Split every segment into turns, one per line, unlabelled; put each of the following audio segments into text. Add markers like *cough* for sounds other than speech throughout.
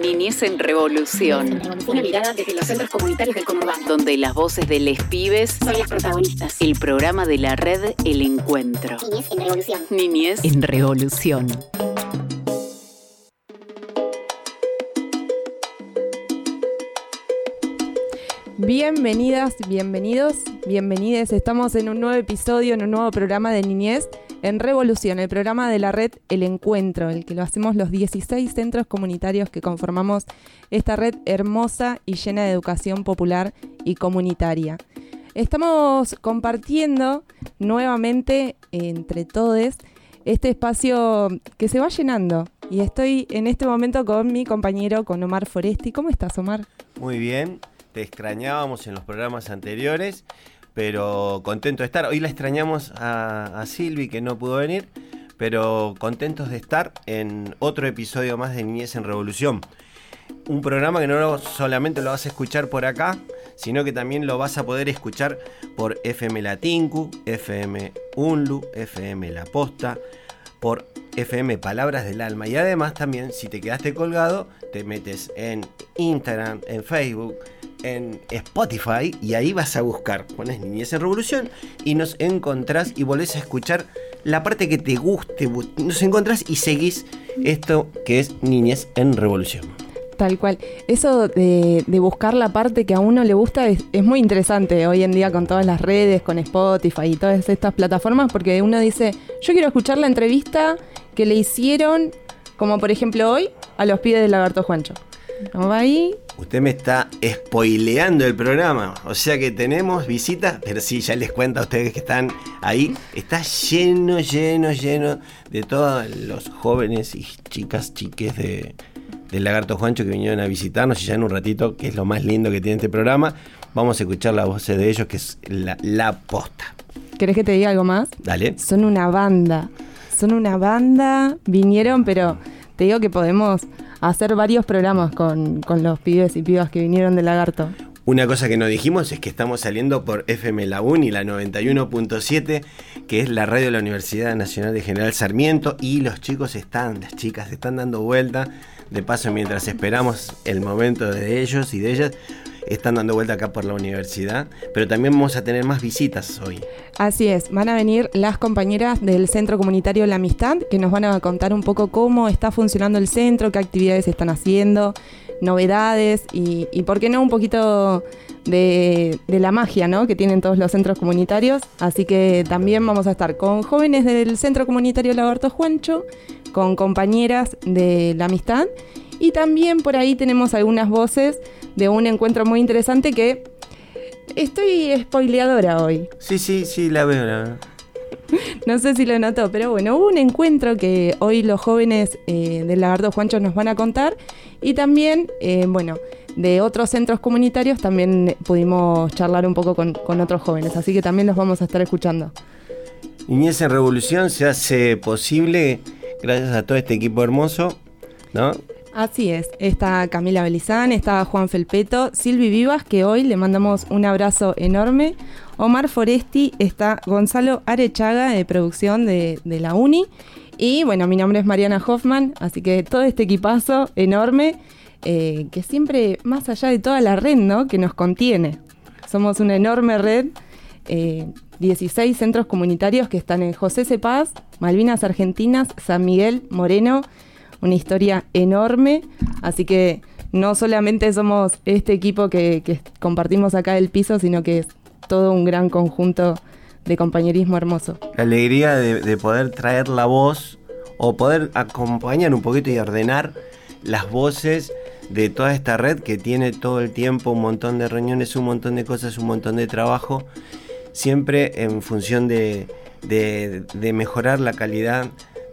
Niñez en Revolución.
Una mirada desde los centros comunitarios del conurbano.
Donde las voces de les pibes
son las protagonistas.
El programa de la red El Encuentro.
Niñez en Revolución.
Niñez en Revolución.
Bienvenidas, bienvenidos, bienvenides. Estamos en un nuevo episodio, en un nuevo programa de Niñez en Revolución, el programa de la red El Encuentro, el que lo hacemos los 16 centros comunitarios que conformamos esta red hermosa y llena de educación popular y comunitaria. Estamos compartiendo nuevamente entre todos este espacio que se va llenando. Y estoy en este momento con mi compañero, con Omar Foresti. ¿Cómo estás, Omar?
Muy bien, te extrañábamos en los programas anteriores pero contento de estar. Hoy la extrañamos a, Silvi que no pudo venir, pero contentos de estar en otro episodio más de Niñez en Revolución. Un programa que no solamente lo vas a escuchar por acá, sino que también lo vas a poder escuchar por FM Latinku, FM Unlu, FM La Posta, por FM Palabras del Alma. Y además también, si te quedaste colgado, te metes en Instagram, en Facebook, en Spotify y ahí vas a buscar, pones Niñez en Revolución y nos encontrás y volvés a escuchar la parte que te guste, nos encontrás y seguís esto que es Niñez en Revolución.
Tal cual. Eso de, buscar la parte que a uno le gusta es, muy interesante hoy en día con todas las redes, con Spotify y todas estas plataformas, porque uno dice, yo quiero escuchar la entrevista que le hicieron, como por ejemplo hoy, a los pibes del lagarto Juancho. Vamos ahí,
Usted me está spoileando el programa. O sea que tenemos visitas, pero sí, ya les cuento a ustedes que están ahí. Está lleno, lleno, lleno de todos los jóvenes y chicas, chiques de, del Lagarto Juancho que vinieron a visitarnos. Y ya en un ratito, que es lo más lindo que tiene este programa, vamos a escuchar la voz de ellos, que es la, la posta.
¿Querés que te diga algo más?
Dale.
Son una banda. Son una banda. Vinieron, pero te digo que podemos hacer varios programas con, los pibes y pibas que vinieron de Lagarto.
Una cosa que no dijimos es que estamos saliendo por FM La y la 91.7, que es la radio de la Universidad Nacional de General Sarmiento, y los chicos están, las chicas están dando vuelta. De paso, mientras esperamos el momento de ellos y de ellas, están dando vuelta acá por la universidad, pero también vamos a tener más visitas hoy.
Así es, van a venir las compañeras del Centro Comunitario La Amistad, que nos van a contar un poco cómo está funcionando el centro, qué actividades están haciendo, novedades y, por qué no un poquito de, la magia ¿no? que tienen todos los centros comunitarios. Así que también vamos a estar con jóvenes del Centro Comunitario Lagarto Juancho, con compañeras de la amistad y también por ahí tenemos algunas voces de un encuentro muy interesante que estoy spoileadora hoy.
Sí, sí, sí, la veo, la veo.
No sé si lo notó, pero bueno, hubo un encuentro que hoy los jóvenes eh, del Lagardo Juancho nos van a contar y también, eh, bueno, de otros centros comunitarios también pudimos charlar un poco con, otros jóvenes, así que también los vamos a estar escuchando.
Niñez Revolución se hace posible gracias a todo este equipo hermoso, ¿no?
Así es, está Camila Belizán, está Juan Felpeto, Silvi Vivas, que hoy le mandamos un abrazo enorme, Omar Foresti, está Gonzalo Arechaga de producción de, la Uni, y bueno, mi nombre es Mariana Hoffman, así que todo este equipazo enorme, eh, que siempre, más allá de toda la red, ¿no? Que nos contiene. Somos una enorme red, 16 eh, centros comunitarios que están en José Cepaz, Malvinas Argentinas, San Miguel, Moreno, una historia enorme, así que no solamente somos este equipo que, compartimos acá el piso, sino que es todo un gran conjunto de compañerismo hermoso.
La alegría de, poder traer la voz o poder acompañar un poquito y ordenar las voces de toda esta red que tiene todo el tiempo un montón de reuniones, un montón de cosas, un montón de trabajo, siempre en función de, de mejorar la calidad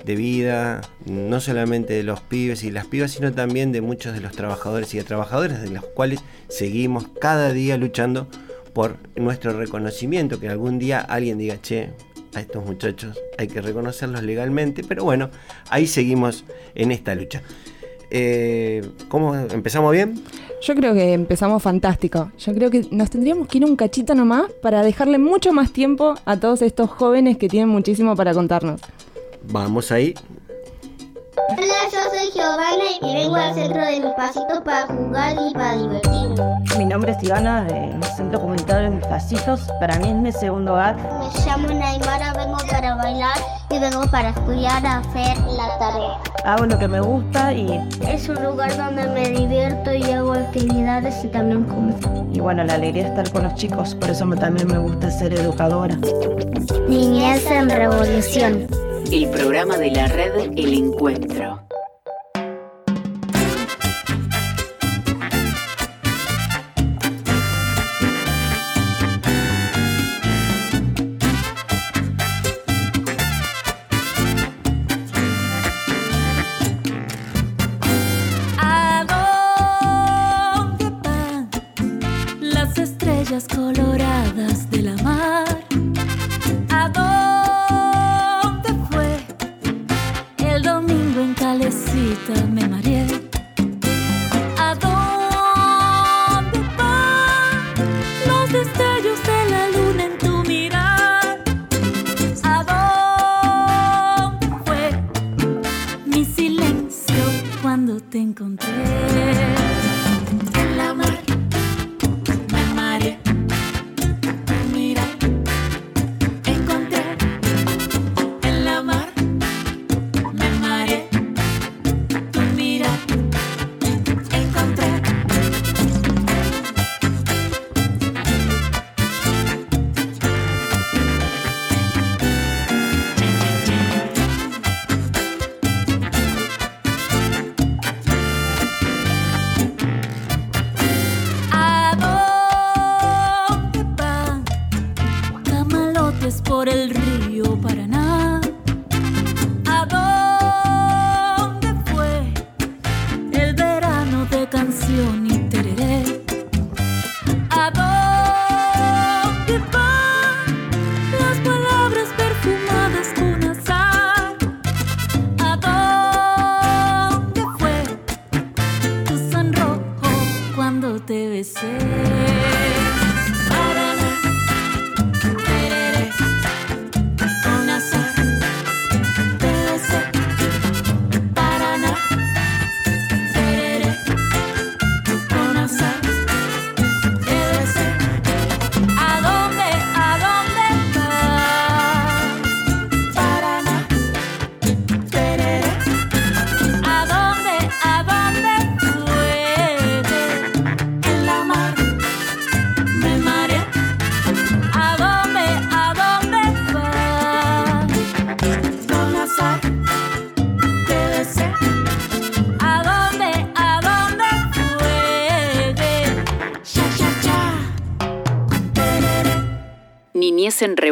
de vida, no solamente de los pibes y las pibas, sino también de muchos de los trabajadores y de trabajadoras, de los cuales seguimos cada día luchando por nuestro reconocimiento, que algún día alguien diga, che, a estos muchachos hay que reconocerlos legalmente, pero bueno, ahí seguimos en esta lucha. Eh, ¿Cómo empezamos bien?
Yo creo que empezamos fantástico. Yo creo que nos tendríamos que ir un cachito nomás para dejarle mucho más tiempo a todos estos jóvenes que tienen muchísimo para contarnos.
Vamos ahí.
Hola, yo soy Giovanna y vengo al centro de mis pasitos para jugar y para divertirme.
Mi nombre es Ivana, del Centro Comunitario de Mis Pasitos. Para mí es mi segundo hogar.
Me llamo Naimara, vengo para bailar y vengo para estudiar a hacer la tarea.
Hago lo que me gusta y,
Es un lugar donde me divierto y hago actividades y también como.
y bueno, la alegría de estar con los chicos. Por eso me- también me gusta ser educadora.
Niñez en revolución.
El programa de la red El Encuentro.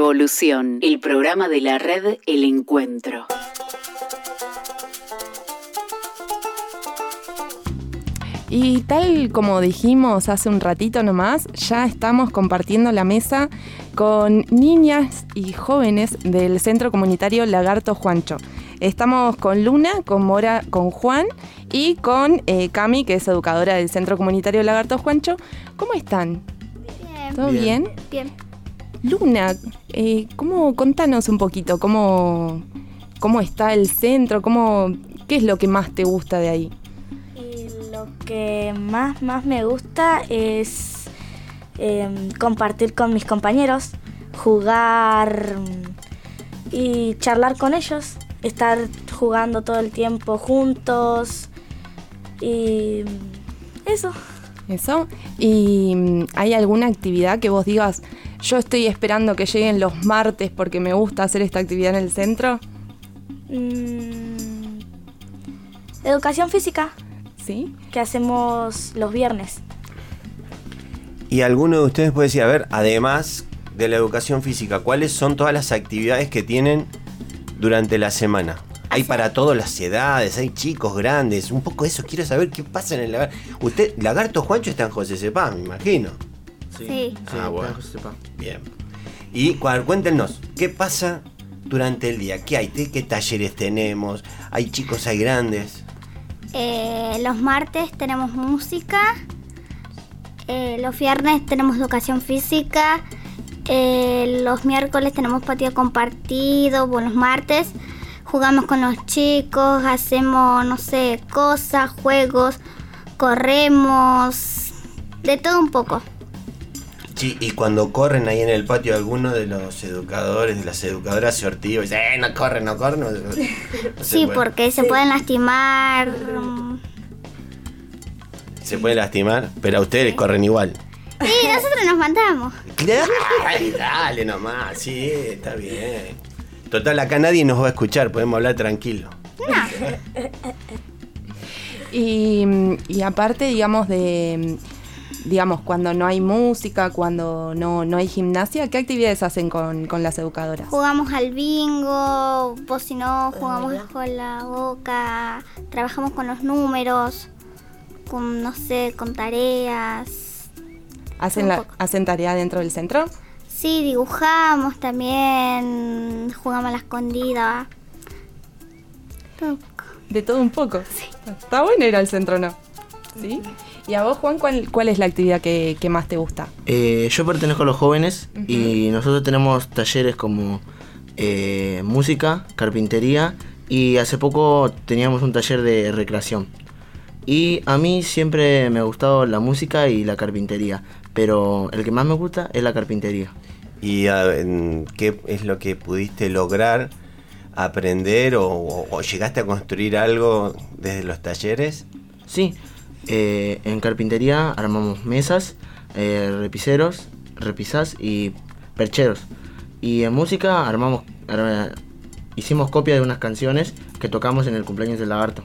Revolución. El programa de la red El Encuentro.
Y tal como dijimos hace un ratito nomás, ya estamos compartiendo la mesa con niñas y jóvenes del Centro Comunitario Lagarto Juancho. Estamos con Luna, con Mora, con Juan y con eh, Cami, que es educadora del Centro Comunitario Lagarto Juancho. ¿Cómo están? ¿Todo bien?
Bien.
Luna, eh, ¿cómo, contanos un poquito cómo, cómo está el centro, cómo, qué es lo que más te gusta de ahí.
Y lo que más, más me gusta es em, compartir con mis compañeros, jugar mm, y charlar con ellos, estar jugando todo el tiempo juntos y mm, eso.
Eso. ¿Y mm, hay alguna actividad que vos digas, yo estoy esperando que lleguen los martes porque me gusta hacer esta actividad en el centro?
Mm, educación física
¿Sí?
que hacemos los viernes.
Y alguno de ustedes puede decir, a ver, además de la educación física, ¿cuáles son todas las actividades que tienen durante la semana? Hay para todas las edades, hay chicos grandes, un poco eso, quiero saber qué pasa en el lagarto. Usted, Lagarto Juancho está en José Cepá, me imagino.
Sí.
Ah, bueno. Bien. Y cu- cuéntenos, ¿qué pasa durante el día? ¿Qué hay? ¿Qué, qué talleres tenemos? ¿Hay chicos, hay grandes?
Eh, los martes tenemos música. eh, los viernes tenemos educación física. eh, los miércoles tenemos patio compartido. Bueno, los martes jugamos con los chicos, hacemos, no sé, cosas, juegos, corremos, de todo un poco.
Sí, y cuando corren ahí en el patio, alguno de los educadores, de las educadoras se ortiva y dice, eh, no corren, no corren. No, no *laughs*
Sí,
puede.
porque se pueden lastimar.
Se puede lastimar, pero a ustedes corren igual.
Y nosotros nos mandamos. *laughs*
Ay, dale nomás, sí, está bien. Total, acá nadie nos va a escuchar, podemos hablar tranquilo. *laughs*
Y, mm, y aparte, digamos, de. Digamos, cuando no hay música, cuando no, no hay gimnasia, ¿qué actividades hacen con, con las educadoras?
Jugamos al bingo, o si no, jugamos con la boca, trabajamos con los números, con, no sé, con tareas.
¿Hacen, la, ¿Hacen tarea dentro del centro?
Sí, dibujamos también, jugamos a la escondida. Todo un poco.
De todo un poco. Está bueno ir al centro, ¿no? ¿Sí? ¿Y a vos, Juan, cuál, cuál es la actividad que, que más te gusta?
Eh, yo pertenezco a los jóvenes y nosotros tenemos talleres como eh, música, carpintería y hace poco teníamos un taller de recreación. Y a mí siempre me ha gustado la música y la carpintería, pero el que más me gusta es la carpintería.
¿Y a- en qué es lo que pudiste lograr aprender o, o- o llegaste a construir algo desde los talleres?
Sí, eh, en carpintería armamos mesas, eh, repiseros, repisas y percheros. Y en música armamos, ar- hicimos copia de unas canciones que tocamos en el cumpleaños del lagarto.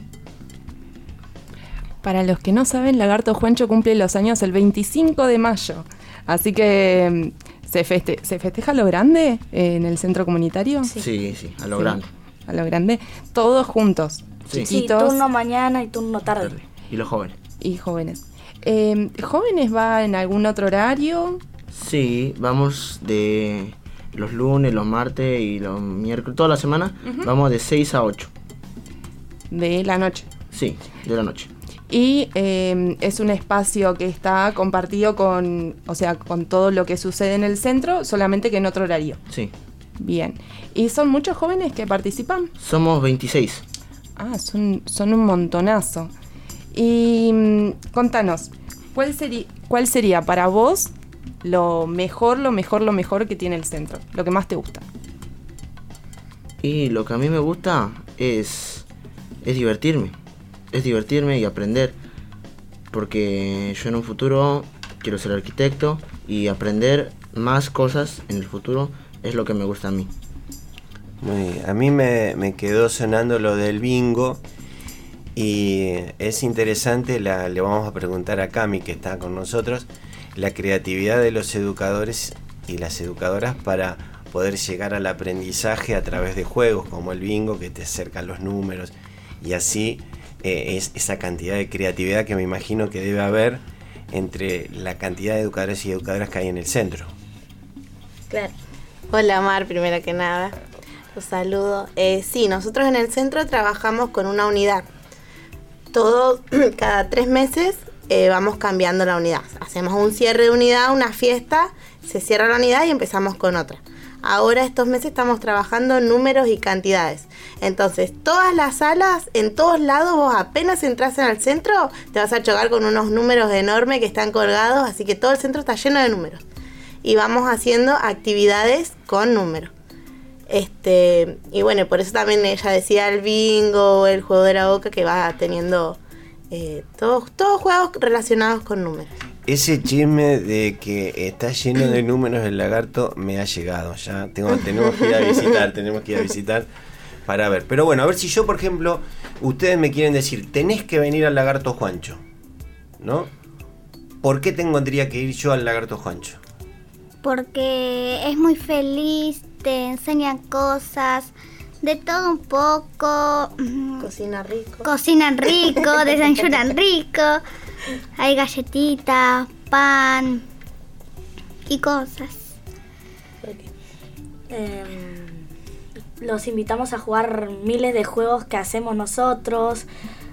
Para los que no saben, Lagarto Juancho cumple los años el 25 de mayo. Así que mm, se, feste- ¿se festeja a lo grande eh, en el centro comunitario.
Sí, sí, a lo
Sí,
grande.
A lo grande. Todos juntos.
Sí.
Sí,
Chiquitos
turno mañana y turno tarde.
Y los jóvenes.
Y jóvenes. Eh, ¿Jóvenes va en algún otro horario?
Sí, vamos de los lunes, los martes y los miércoles, toda la semana, vamos de 6 a 8.
De la noche.
Sí, de la noche.
Y eh, es un espacio que está compartido con, o sea, con todo lo que sucede en el centro, solamente que en otro horario.
Sí.
Bien. ¿Y son muchos jóvenes que participan?
Somos 26.
Ah, son, son un montonazo. Y mm, contanos, ¿cuál, sería ¿cuál sería para vos lo mejor, lo mejor, lo mejor que tiene el centro? Lo que más te gusta.
Y lo que a mí me gusta es, es divertirme. Es divertirme y aprender. Porque yo en un futuro quiero ser arquitecto y aprender más cosas en el futuro es lo que me gusta a mí.
Muy bien. A mí me, me quedó sonando lo del bingo y es interesante, le vamos a preguntar a Cami que está con nosotros, la creatividad de los educadores y las educadoras para poder llegar al aprendizaje a través de juegos como el bingo que te acercan los números y así eh, es esa cantidad de creatividad que me imagino que debe haber entre la cantidad de educadores y educadoras que hay en el centro.
Claro. Hola Mar, primero que nada. Los saludo. Eh, sí, nosotros en el centro trabajamos con una unidad. Todo, *clears throat* cada tres meses eh, vamos cambiando la unidad. Hacemos un cierre de unidad, una fiesta, se cierra la unidad y empezamos con otra. Ahora estos meses estamos trabajando números y cantidades. Entonces, todas las salas, en todos lados, vos apenas entras en el centro, te vas a chocar con unos números enormes que están colgados, así que todo el centro está lleno de números y vamos haciendo actividades con números. Este, y bueno, por eso también ella decía el bingo, el juego de la boca, que va teniendo eh, todos, todos juegos relacionados con números.
Ese chisme de que está lleno de números el lagarto me ha llegado. Ya tengo, tenemos que ir a visitar, tenemos que ir a visitar para ver. Pero bueno, a ver si yo, por ejemplo, ustedes me quieren decir, tenés que venir al lagarto Juancho, ¿no? ¿Por qué tendría que ir yo al lagarto Juancho?
Porque es muy feliz, te enseñan cosas, de todo un poco.
Cocina rico.
Cocinan rico, *laughs* desayunan rico. Hay galletitas, pan y cosas.
Em, los invitamos a jugar miles de juegos que hacemos nosotros.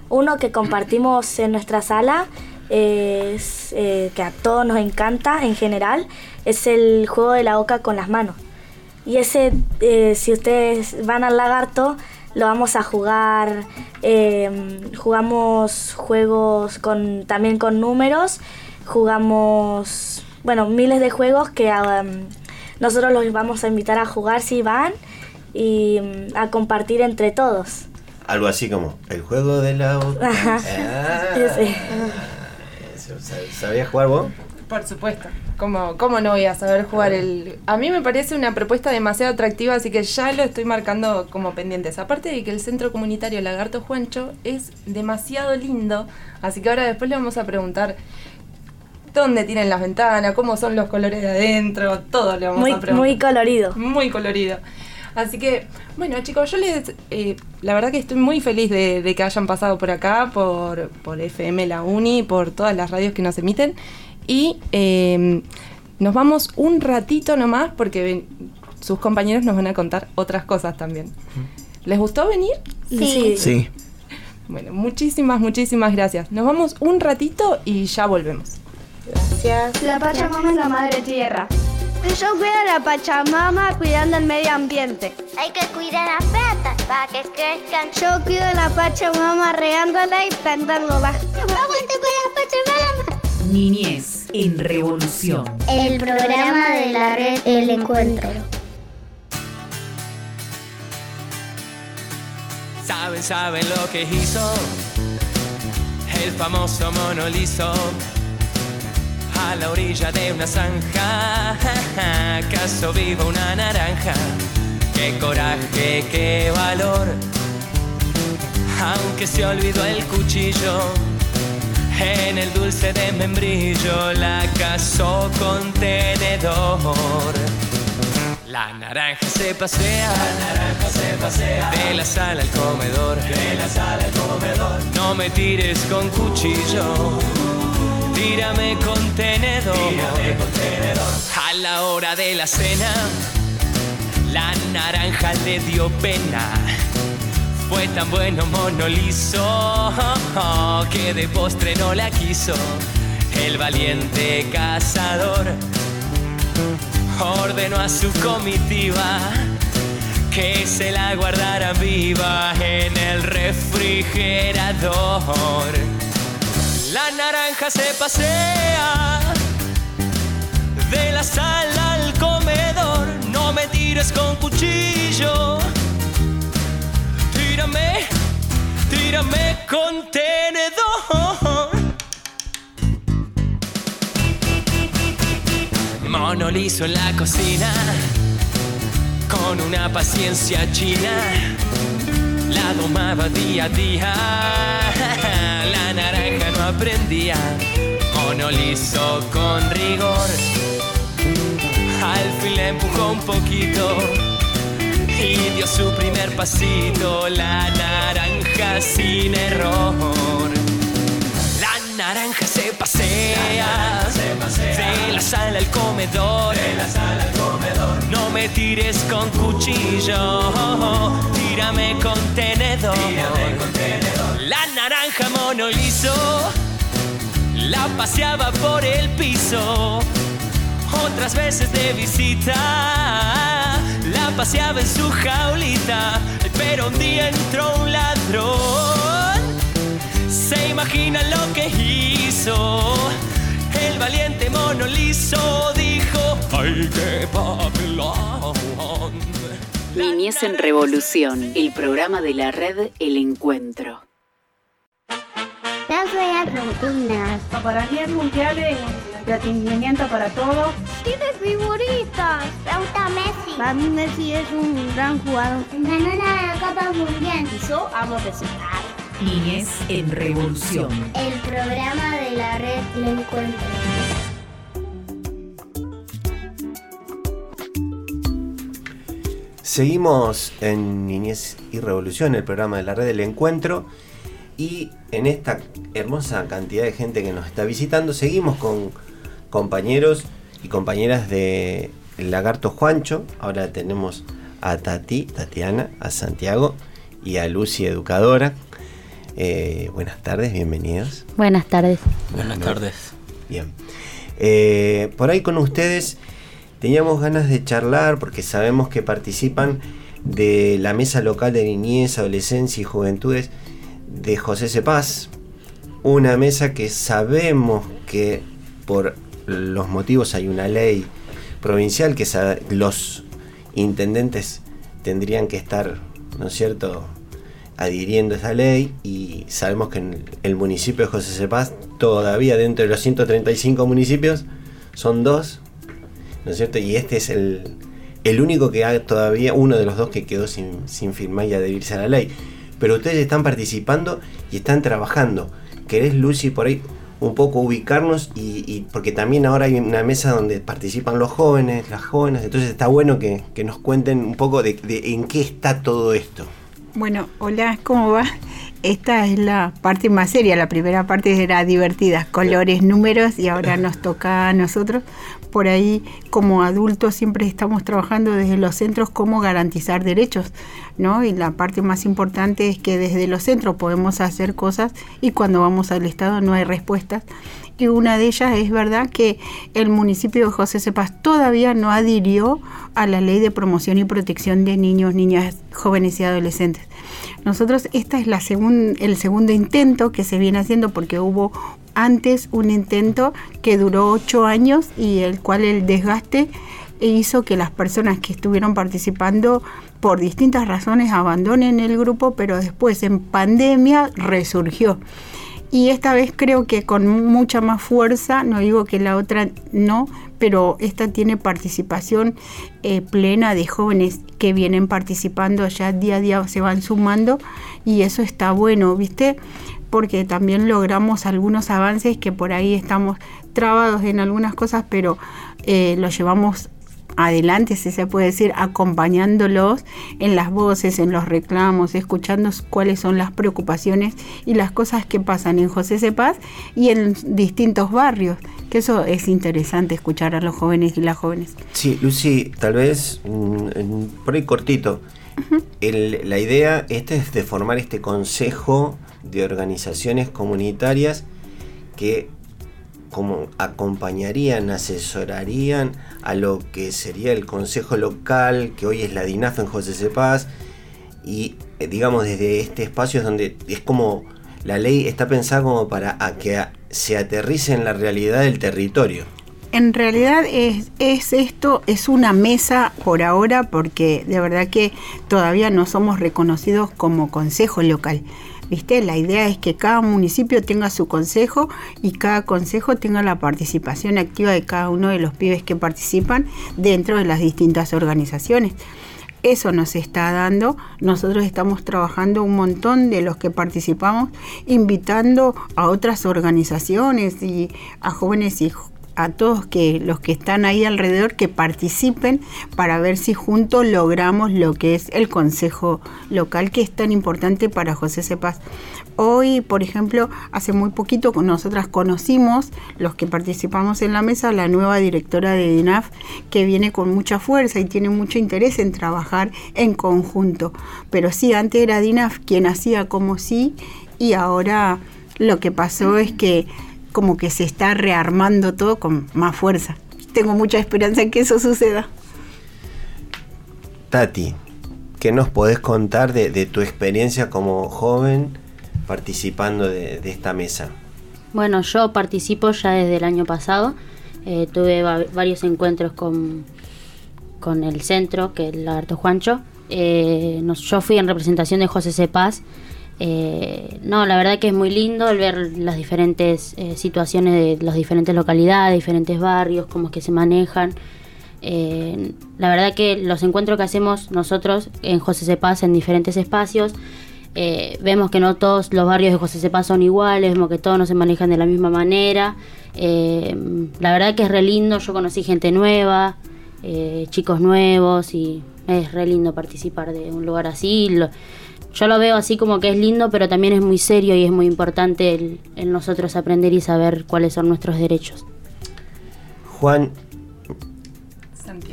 Uno que compartimos en nuestra sala es eh, que a todos nos encanta en general es el juego de la boca con las manos. Y ese, eh, si ustedes van al lagarto, lo vamos a jugar, eh, jugamos juegos con, también con números, jugamos, bueno, miles de juegos que um, nosotros los vamos a invitar a jugar si van y um, a compartir entre todos.
Algo así como el juego de la. *laughs*
Ajá.
Ah,
Sí.
eso, ¿sab- ¿Sabías jugar vos?
Por supuesto. ¿Cómo, ¿Cómo no voy a saber jugar el...? A mí me parece una propuesta demasiado atractiva, así que ya lo estoy marcando como pendientes. Aparte de que el centro comunitario Lagarto Juancho es demasiado lindo, así que ahora después le vamos a preguntar dónde tienen las ventanas, cómo son los colores de adentro, todo le vamos
Muy,
a preguntar.
muy colorido.
Muy colorido. Así que, bueno, chicos, yo les. eh, la verdad que estoy muy feliz de, de que hayan pasado por acá, por, por FM La Uni, por todas las radios que nos emiten. Y eh, nos vamos un ratito nomás porque ven- sus compañeros nos van a contar otras cosas también. ¿Les gustó venir?
Sí.
Sí.
Bueno, muchísimas, muchísimas gracias. Nos vamos un ratito y ya volvemos.
Gracias.
La Pachamama es la madre tierra. Yo cuido a la Pachamama cuidando el medio ambiente.
Hay que cuidar las plantas para que crezcan.
Yo cuido a la Pachamama regándola y plantándola.
Aguante con la Pachamama.
Niñez en revolución.
El programa de la red El Encuentro.
Saben, saben lo que hizo el famoso mono liso a la orilla de una zanja. *laughs* Acaso viva una naranja. Qué coraje, qué valor. Aunque se olvidó el cuchillo en el dulce de membrillo, la cazó con tenedor. La naranja se pasea, la naranja se pasea de la sala al comedor, de la sala al comedor. No me tires con cuchillo, tírame con tenedor. con tenedor. A la hora de la cena, la naranja le dio pena. Fue tan bueno mono liso que de postre no la quiso el valiente cazador ordenó a su comitiva que se la guardara viva en el refrigerador. La naranja se pasea de la sala al comedor. No me tires con cuchillo. Tírame, tírame con tenedor. Mono liso en la cocina, con una paciencia china, la domaba día a día, la naranja no aprendía, mono liso con rigor, al fin le empujó un poquito y dio su primer pasito, la naranja sin error. La naranja se pasea, de la sala al comedor, No me tires con cuchillo, tírame con tenedor. La naranja mono liso la paseaba por el piso. Otras veces de visita la paseaba en su jaulita, pero un día entró un ladrón. Se imagina lo que hizo. El valiente mono liso dijo: ¡Ay, qué papelón!
Niñez en revolución. El programa de la red El Encuentro.
Las veas rutinas.
Para mí entretenimiento para todos.
¿Tienes figuritas? Me gusta Messi.
Para mí Messi es un gran jugador.
Ganó la Copa Mundial.
Yo amo resultados.
Niñez en revolución.
El programa de la red El Encuentro.
Seguimos en Niñez y Revolución, el programa de la red del encuentro. Y en esta hermosa cantidad de gente que nos está visitando, seguimos con compañeros y compañeras de Lagarto Juancho. Ahora tenemos a Tati, Tatiana, a Santiago y a Lucy, educadora. Eh, buenas tardes, bienvenidos.
Buenas tardes.
Buenas tardes. Bien. Eh, por ahí con ustedes teníamos ganas de charlar porque sabemos que participan de la Mesa Local de Niñez, Adolescencia y Juventudes de José Cepaz. Una mesa que sabemos que por los motivos hay una ley provincial que los intendentes tendrían que estar, ¿no es cierto?, adhiriendo a esa ley y sabemos que en el municipio de José Cepaz todavía dentro de los 135 municipios son dos, ¿no es cierto? Y este es el, el único que ha todavía, uno de los dos que quedó sin, sin firmar y adherirse a la ley. Pero ustedes están participando y están trabajando. ¿Querés, Lucy, por ahí un poco ubicarnos? Y, y- porque también ahora hay una mesa donde participan los jóvenes, las jóvenes, entonces está bueno que, que nos cuenten un poco de, de en qué está todo esto.
Bueno, hola, ¿cómo va? Esta es la parte más seria. La primera parte era divertida, colores, números, y ahora nos toca a nosotros. Por ahí, como adultos, siempre estamos trabajando desde los centros cómo garantizar derechos, ¿no? Y la parte más importante es que desde los centros podemos hacer cosas y cuando vamos al Estado no hay respuestas. Y una de ellas es verdad que el municipio de José Cepaz todavía no adhirió a la ley de promoción y protección de niños, niñas, jóvenes y adolescentes. Nosotros, esta es el segundo intento que se viene haciendo porque hubo antes un intento que duró ocho años y el cual el desgaste hizo que las personas que estuvieron participando por distintas razones abandonen el grupo, pero después en pandemia resurgió. Y esta vez creo que con mucha más fuerza, no digo que la otra no, pero esta tiene participación eh, plena de jóvenes que vienen participando, ya día a día se van sumando y eso está bueno, ¿viste? Porque también logramos algunos avances que por ahí estamos trabados en algunas cosas, pero eh, lo llevamos adelante, si se puede decir, acompañándolos en las voces, en los reclamos, escuchando cuáles son las preocupaciones y las cosas que pasan en José Cepaz y en distintos barrios, que eso es interesante escuchar a los jóvenes y las jóvenes.
Sí, Lucy, tal vez mm, por ahí cortito. El- la idea esta es de formar este consejo de organizaciones comunitarias que como acompañarían, asesorarían a lo que sería el consejo local, que hoy es la DINAF en José Cepaz, y eh, digamos desde este espacio es donde es como la ley está pensada como para que se aterrice en la realidad del territorio.
En realidad es esto, es una mesa por ahora porque de verdad que todavía no somos reconocidos como consejo local. ¿Viste? La idea es que cada municipio tenga su consejo y cada consejo tenga la participación activa de cada uno de los pibes que participan dentro de las distintas organizaciones. Eso nos está dando. Nosotros estamos trabajando un montón de los que participamos, invitando a otras organizaciones y a jóvenes y a todos que los que están ahí alrededor que participen para ver si juntos logramos lo que es el consejo local que es tan importante para José Cepaz. Hoy, por ejemplo, hace muy poquito nosotras conocimos los que participamos en la mesa la nueva directora de DINAF que viene con mucha fuerza y tiene mucho interés en trabajar en conjunto. Pero sí, antes era DINAF quien hacía como sí y ahora lo que pasó es que como que se está rearmando todo con más fuerza. Tengo mucha esperanza en que eso suceda.
Tati, ¿qué nos podés contar de, de tu experiencia como joven participando de, de esta mesa?
Bueno, yo participo ya desde el año pasado. Eh, tuve va- varios encuentros con, con el centro, que es el Lagarto Juancho. Eh, nos- yo fui en representación de José Cepaz. Eh, no, la verdad que es muy lindo el ver las diferentes eh, situaciones de las diferentes localidades, diferentes barrios, cómo es que se manejan. Eh, la verdad que los encuentros que hacemos nosotros en José Cepaz en diferentes espacios, eh, vemos que no todos los barrios de José Cepaz son iguales, vemos que todos no se manejan de la misma manera. Eh, la verdad que es re lindo, yo conocí gente nueva, chicos nuevos y es re lindo participar de un lugar así. Yo lo veo así como que es lindo, pero también es muy serio y es muy importante el, el nosotros aprender y saber cuáles son nuestros derechos.
Juan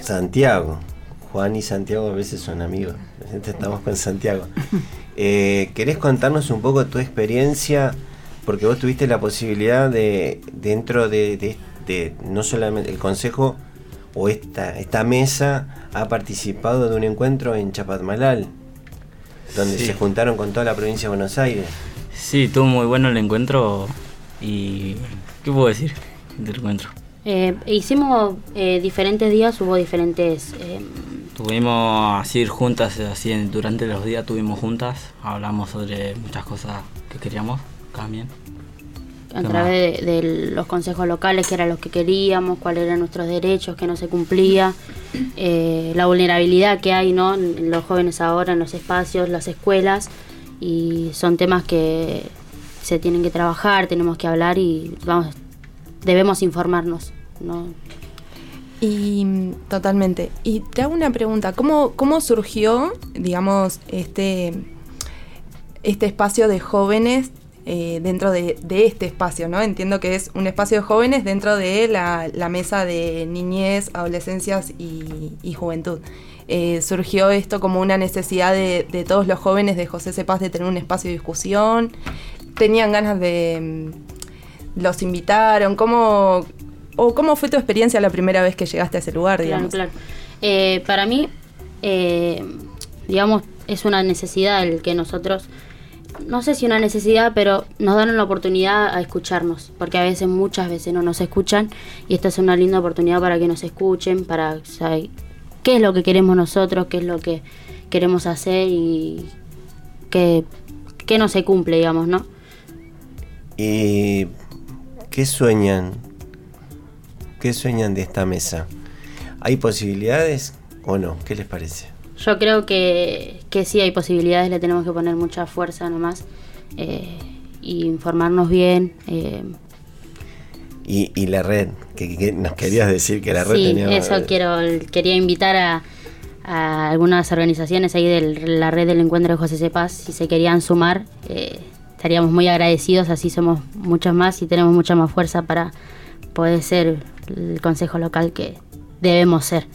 Santiago. Juan y Santiago a veces son amigos. Estamos con Santiago. *laughs* Eh, ¿Querés contarnos un poco tu experiencia? Porque vos tuviste la posibilidad de, dentro de, de- de no solamente el consejo, o esta, esta mesa ha participado de un encuentro en Chapadmalal, donde
Sí.
se juntaron con toda la provincia de Buenos Aires.
Sí, estuvo muy bueno el encuentro y... ¿Qué puedo decir del encuentro?
Eh, hicimos eh, diferentes días, hubo diferentes... eh,
Tuvimos así juntas, así durante los días tuvimos juntas, hablamos sobre muchas cosas que queríamos también.
A
¿Qué
través de, de los consejos locales, que era lo que queríamos, cuáles eran nuestros derechos, que no se cumplía, eh, la vulnerabilidad que hay ¿no? en los jóvenes ahora, en los espacios, las escuelas, y son temas que se tienen que trabajar, tenemos que hablar y vamos, debemos informarnos. ¿no?
Y totalmente. Y te hago una pregunta, ¿cómo, cómo surgió, digamos, este, este espacio de jóvenes eh, dentro de, de este espacio, ¿no? Entiendo que es un espacio de jóvenes dentro de la, la mesa de niñez, adolescencias y, y juventud. Eh, surgió esto como una necesidad de, de todos los jóvenes de José Cepaz de tener un espacio de discusión. Tenían ganas de... mm, Los invitaron, ¿cómo, o cómo fue tu experiencia la primera vez que llegaste a ese lugar,
Claro,
digamos?
claro. Eh, para mí, eh, digamos, es una necesidad el que nosotros, no sé si una necesidad, pero nos dan la oportunidad a escucharnos, porque a veces, muchas veces no nos escuchan y esta es una linda oportunidad para que nos escuchen, para saber qué es lo que queremos nosotros, qué es lo que queremos hacer y qué, qué no se cumple, digamos, ¿no?
¿Y qué sueñan? ¿Qué sueñan de esta mesa? ¿Hay posibilidades o no? ¿Qué les parece?
Yo creo que, que sí hay posibilidades, le tenemos que poner mucha fuerza nomás eh, y informarnos bien. eh,
Y, y la red, que, que nos querías decir que la red
sí,
tenía...
eso quiero, quería invitar a, a algunas organizaciones ahí de la red del encuentro de José Cepaz, si se querían sumar, eh, estaríamos muy agradecidos, así somos muchos más y tenemos mucha más fuerza para poder ser el consejo local que debemos ser.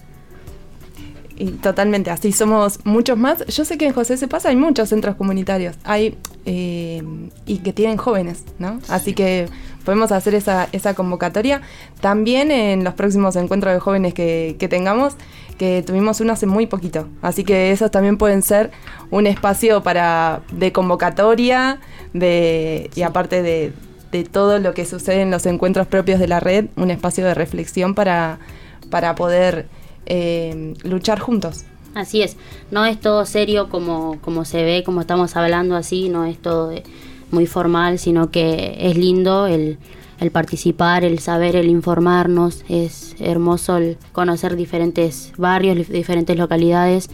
Y totalmente, así somos muchos más. Yo sé que en José Cepaz hay muchos centros comunitarios, hay eh, y que tienen jóvenes, ¿no? Así que podemos hacer esa, esa convocatoria. También en los próximos encuentros de jóvenes que, que tengamos, que tuvimos uno hace muy poquito. Así que esos también pueden ser un espacio para de convocatoria, de, y aparte de, de todo lo que sucede en los encuentros propios de la red, un espacio de reflexión para, para poder eh, luchar juntos.
Así es, no es todo serio como, como se ve, como estamos hablando así, no es todo muy formal, sino que es lindo el, el participar, el saber, el informarnos, es hermoso el conocer diferentes barrios, dif- diferentes localidades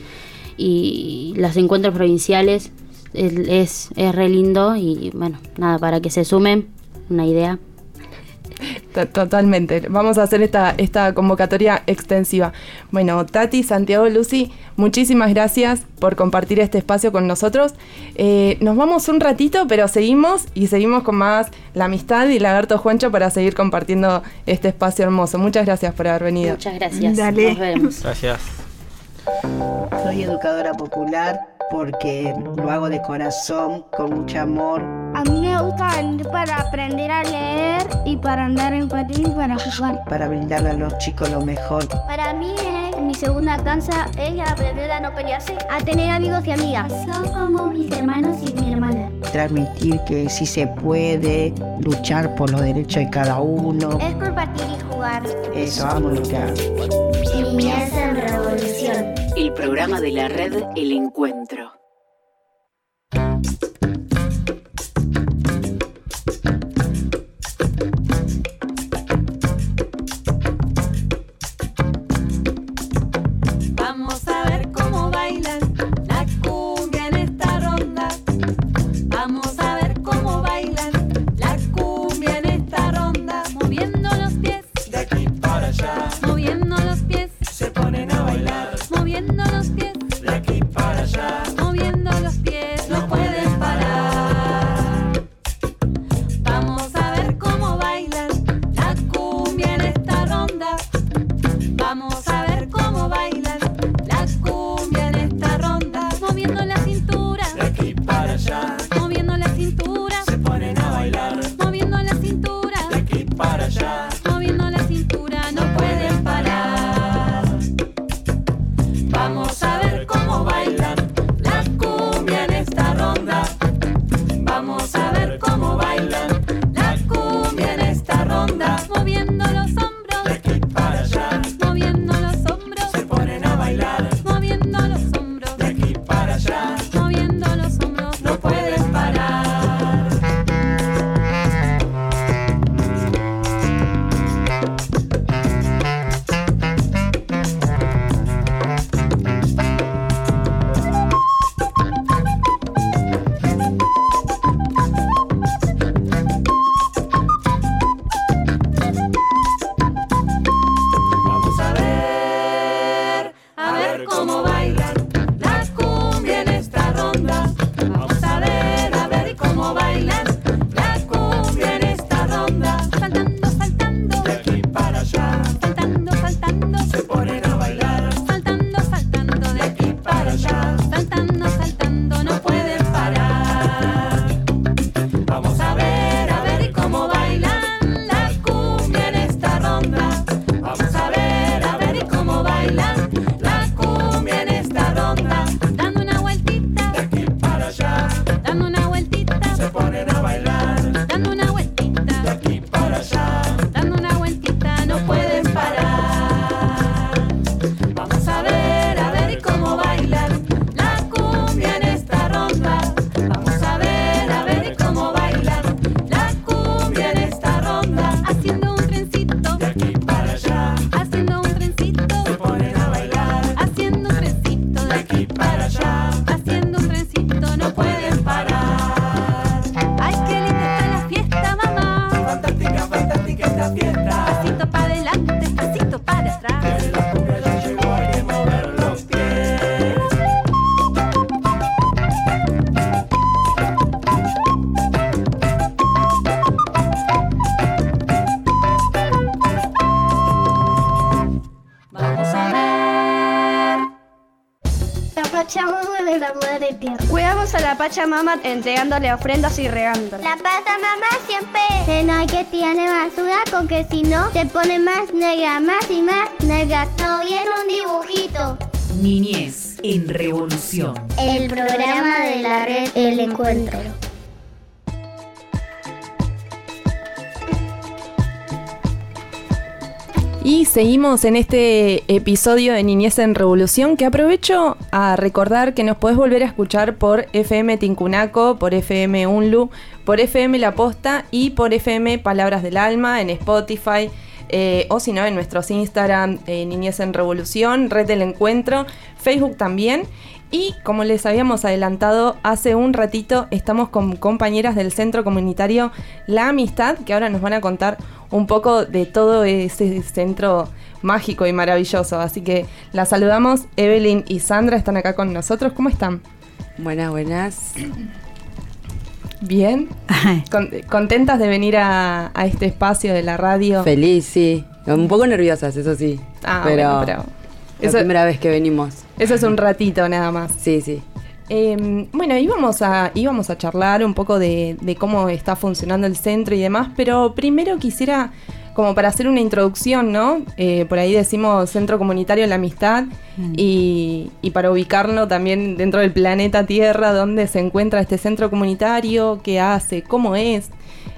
y los encuentros provinciales es, es, es re lindo y bueno, nada, para que se sumen, una idea.
To- Totalmente. Vamos a hacer esta, esta convocatoria extensiva. Bueno, Tati, Santiago, Lucy, muchísimas gracias por compartir este espacio con nosotros. Eh, nos vamos un ratito, pero seguimos y seguimos con más la amistad y Lagarto Juancho para seguir compartiendo este espacio hermoso. Muchas gracias por haber venido.
Muchas gracias.
Dale.
Nos vemos.
Gracias.
Soy educadora popular porque lo hago de corazón, con mucho amor.
A mí me gusta para aprender a leer y para andar en patín y para jugar.
para brindarle a los chicos lo mejor.
Para mí es mi segunda cansa es aprender a no pelearse, a tener amigos y amigas. Son como mis hermanos y mi hermana.
Transmitir que sí se puede, luchar por los derechos de cada uno.
Es compartir y jugar.
Eso amo lo que hago.
Niñez en Revolución. El programa de la red El Encuentro.
Tierra. Cuidamos a la Pachamama entregándole ofrendas y regando. La Pachamama siempre cena que tiene basura con que si no se pone más negra, más y más negra. No viene un dibujito.
Niñez en revolución.
El programa de la red El Encuentro.
Y seguimos en este episodio de Niñez en Revolución que aprovecho a recordar que nos podés volver a escuchar por FM Tincunaco, por FM Unlu, por FM La Posta y por FM Palabras del Alma en Spotify. eh, o si no, en nuestros Instagram, eh, Niñez en Revolución, Red del Encuentro, Facebook también. Y como les habíamos adelantado hace un ratito, estamos con compañeras del Centro Comunitario La Amistad, que ahora nos van a contar un poco de todo ese centro mágico y maravilloso. Así que las saludamos. Evelyn y Sandra están acá con nosotros. ¿Cómo están?
Buenas, buenas.
Bien. Con- ¿Contentas de venir a, a este espacio de la radio?
Feliz, sí. Un poco nerviosas, eso sí.
Ah,
pero,
bueno, pero
la primera vez que venimos.
Eso es un ratito nada más.
Sí, sí.
Eh, bueno, íbamos a, íbamos a charlar un poco de, de cómo está funcionando el centro y demás, pero primero quisiera, como para hacer una introducción, ¿no? Eh, por ahí decimos Centro Comunitario La Amistad y, y para ubicarlo también dentro del planeta Tierra, dónde se encuentra este centro comunitario, qué hace, cómo es,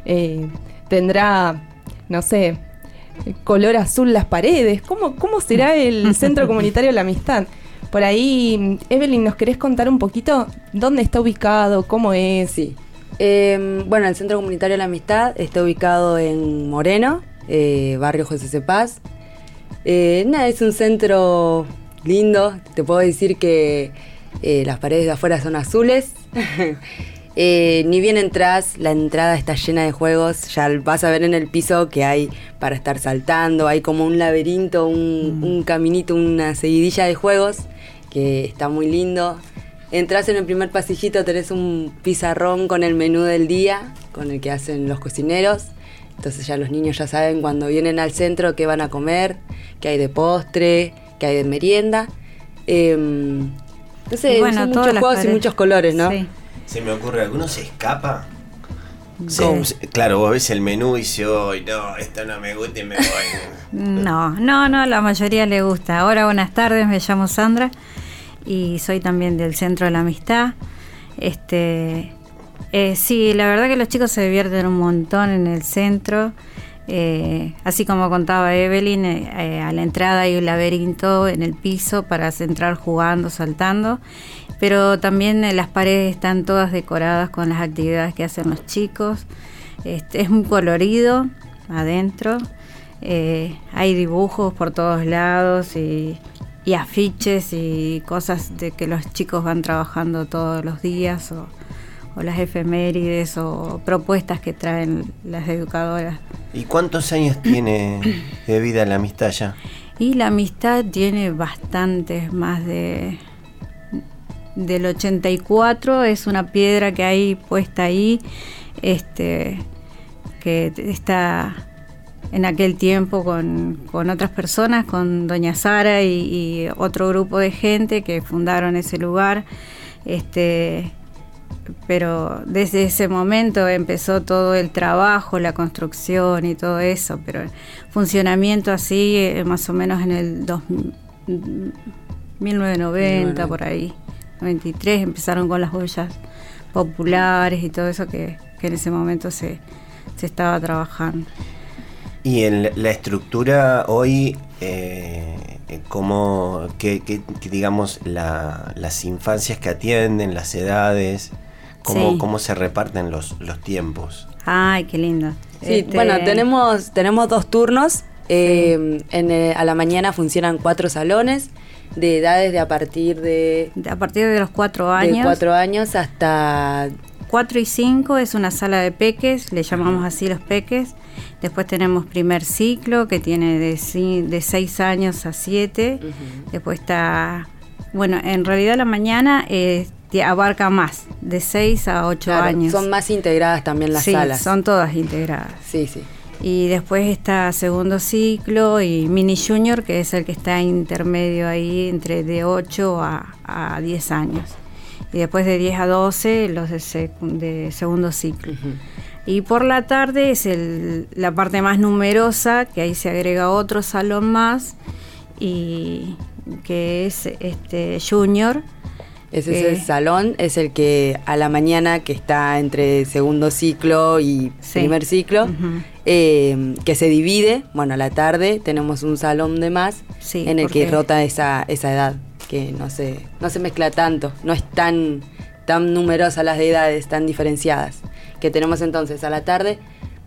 Eh, tendrá, no sé, color azul las paredes, ¿cómo, cómo será el *laughs* Centro Comunitario La Amistad? Por ahí, Evelyn, ¿nos querés contar un poquito dónde está ubicado, cómo es?
Sí. Eh, bueno, el Centro Comunitario La Amistad está ubicado en Moreno, eh, barrio José Cepaz. Eh, nada, es un centro lindo. Te puedo decir que eh, las paredes de afuera son azules. *laughs* Eh, ni bien entras, la entrada está llena de juegos. Ya vas a ver en el piso que hay para estar saltando. Hay como un laberinto, un, un caminito, una seguidilla de juegos que está muy lindo. Entras en el primer pasillito, tenés un pizarrón con el menú del día, con el que hacen los cocineros. Entonces ya los niños ya saben cuando vienen al centro qué van a comer, qué hay de postre, qué hay de merienda.
Bueno,
son
todas
muchos juegos y muchos colores, ¿no?
Sí.
Se me ocurre, ¿alguno se escapa? Claro, vos ves el menú y dices, "Ay, no, esto no me gusta y me voy. *laughs*
No, no, no, la mayoría le gusta. Ahora buenas tardes, me llamo Sandra y soy también del Centro de la Amistad. Este, eh, sí, la verdad que los chicos se divierten un montón en el centro. Eh, así como contaba Evelyn, eh, eh, a la entrada hay un laberinto en el piso para entrar jugando, saltando. Pero también eh, las paredes están todas decoradas con las actividades que hacen los chicos. Este, es muy colorido adentro. Eh, hay dibujos por todos lados y, y afiches y cosas de que los chicos van trabajando todos los días o, o las efemérides o propuestas que traen las educadoras.
¿Y cuántos años tiene de vida la amistad ya?
Y la amistad tiene bastantes, más de del 84, es una piedra que hay puesta ahí, este que está en aquel tiempo con, con otras personas, con Doña Sara y, y otro grupo de gente que fundaron ese lugar. Este, pero desde ese momento empezó todo el trabajo, la construcción y todo eso, pero el funcionamiento así eh, más o menos en el dos- 1990 por ahí, 93 empezaron con las ollas populares y todo eso que, que en ese momento se, se estaba trabajando.
Y en la estructura hoy, eh, eh, como que, que- que digamos la- las infancias que atienden, las edades, cómo,
Sí.
cómo se reparten los, los tiempos.
Ay, qué lindo.
Sí,
Este,
bueno, tenemos, tenemos dos turnos. Eh, en el- a la mañana funcionan cuatro salones de edades de a partir de...
A partir de los cuatro
De
años.
cuatro años hasta
4 y 5 es una sala de peques, le llamamos así los peques. Después tenemos primer ciclo que tiene de, de 6 años a 7. Después está, bueno, en realidad la mañana eh, abarca más, de 6 a 8
Claro,
años.
Son más integradas también las
Sí,
salas.
son todas integradas.
Sí, sí.
Y después está segundo ciclo y mini junior, que es el que está intermedio ahí entre de 8 a, a 10 años. Y después de 10 a 12 los de, secu- de segundo ciclo. Y por la tarde es el- la parte más numerosa, que ahí se agrega otro salón más, y que es este junior.
Ese es el salón, es el que a la mañana que está entre segundo ciclo y
Sí.
primer ciclo, eh, que se divide. Bueno, a la tarde tenemos un salón de más
Sí,
en el que rota esa, esa edad, que no se, no se mezcla tanto, no es tan, tan numerosa las de edades, tan diferenciadas. Que tenemos entonces a la tarde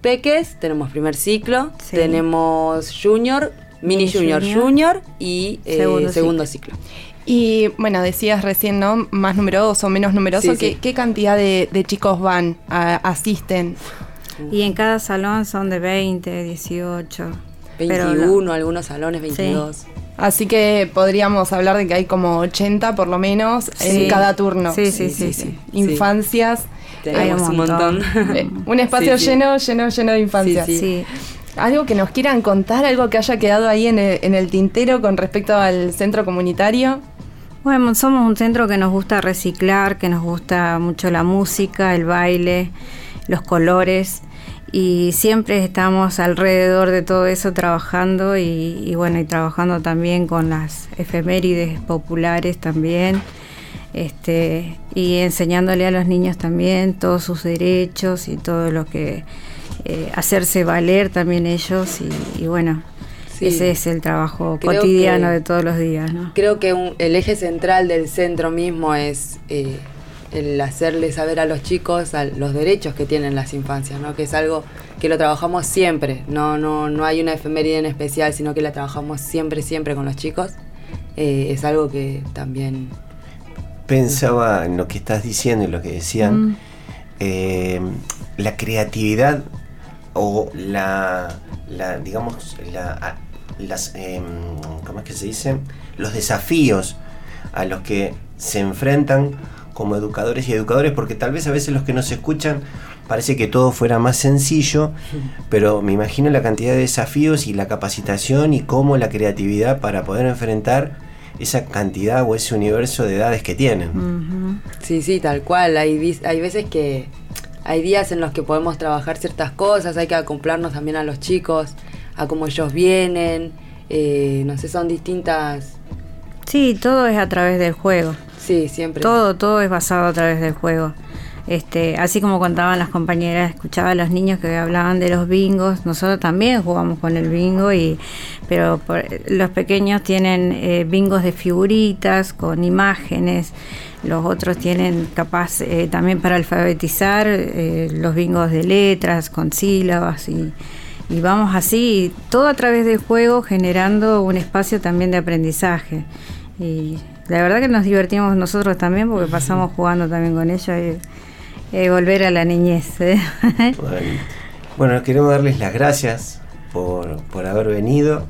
peques, tenemos primer ciclo,
Sí.
tenemos junior, mini,
Mini
junior,
junior.
junior, y eh,
Segundo
segundo, ciclo.
Y bueno, decías recién, ¿no? Más numeroso, menos numeroso.
Sí,
¿Qué,
sí.
qué cantidad de, de chicos van, a- asisten?
Y en cada salón son de 20, 18. pero
21,
la-
algunos salones 22.
Así que podríamos hablar de que hay como 80 por lo menos
Sí.
en cada turno.
Sí, sí, sí, sí.
Infancias.
Tenemos un montón.
Eh, un espacio *laughs*
Sí, sí.
lleno, lleno, lleno de infancias.
Sí, sí.
Algo que nos quieran contar, algo que haya quedado ahí en el, en el tintero con respecto al centro comunitario.
Bueno, somos un centro que nos gusta reciclar, que nos gusta mucho la música, el baile, los colores y siempre estamos alrededor de todo eso trabajando y, bueno, y trabajando también con las efemérides populares también. Este, y enseñándole a los niños también todos sus derechos y todo lo que eh, hacerse valer también ellos y, y bueno,
Sí.
ese es el trabajo
Creo
cotidiano
que-
de todos los días, ¿no?
Creo que un- el eje central del centro mismo es eh, el hacerle saber a los chicos a los derechos que tienen las infancias, ¿no? que es algo que lo trabajamos siempre, no, no, no hay una efeméride en especial, sino que la trabajamos siempre, siempre con los chicos. Eh, es algo que también...
Pensaba en lo que estás diciendo y lo que decían,
Mm.
eh, la creatividad o la, la, digamos, la, las, em, ¿cómo es que se dice? Los desafíos a los que se enfrentan como educadores y educadores, porque tal vez a veces los que nos escuchan parece que todo fuera más sencillo, pero me imagino la cantidad de desafíos y la capacitación y cómo la creatividad para poder enfrentar esa cantidad o ese universo de edades que tienen.
Sí, sí, tal cual. Hay, hay veces que hay días en los que podemos trabajar ciertas cosas, hay que acoplarnos también a los chicos, a cómo ellos vienen, eh, no sé, son distintas...
Sí, todo es a través del juego.
Sí, siempre.
Todo, todo es basado a través del juego. Este, así como contaban las compañeras, escuchaba a los niños que hablaban de los bingos, nosotros también jugamos con el bingo y pero por- los pequeños tienen eh, bingos de figuritas con imágenes, los otros tienen capaz eh, también para alfabetizar eh, los bingos de letras con sílabas y, y vamos así, todo a través del juego generando un espacio también de aprendizaje. Y la verdad que nos divertimos nosotros también porque pasamos jugando también con ellos y, y volver a la niñez. ¿eh?
Bueno, bueno, queremos darles las gracias por, por haber venido,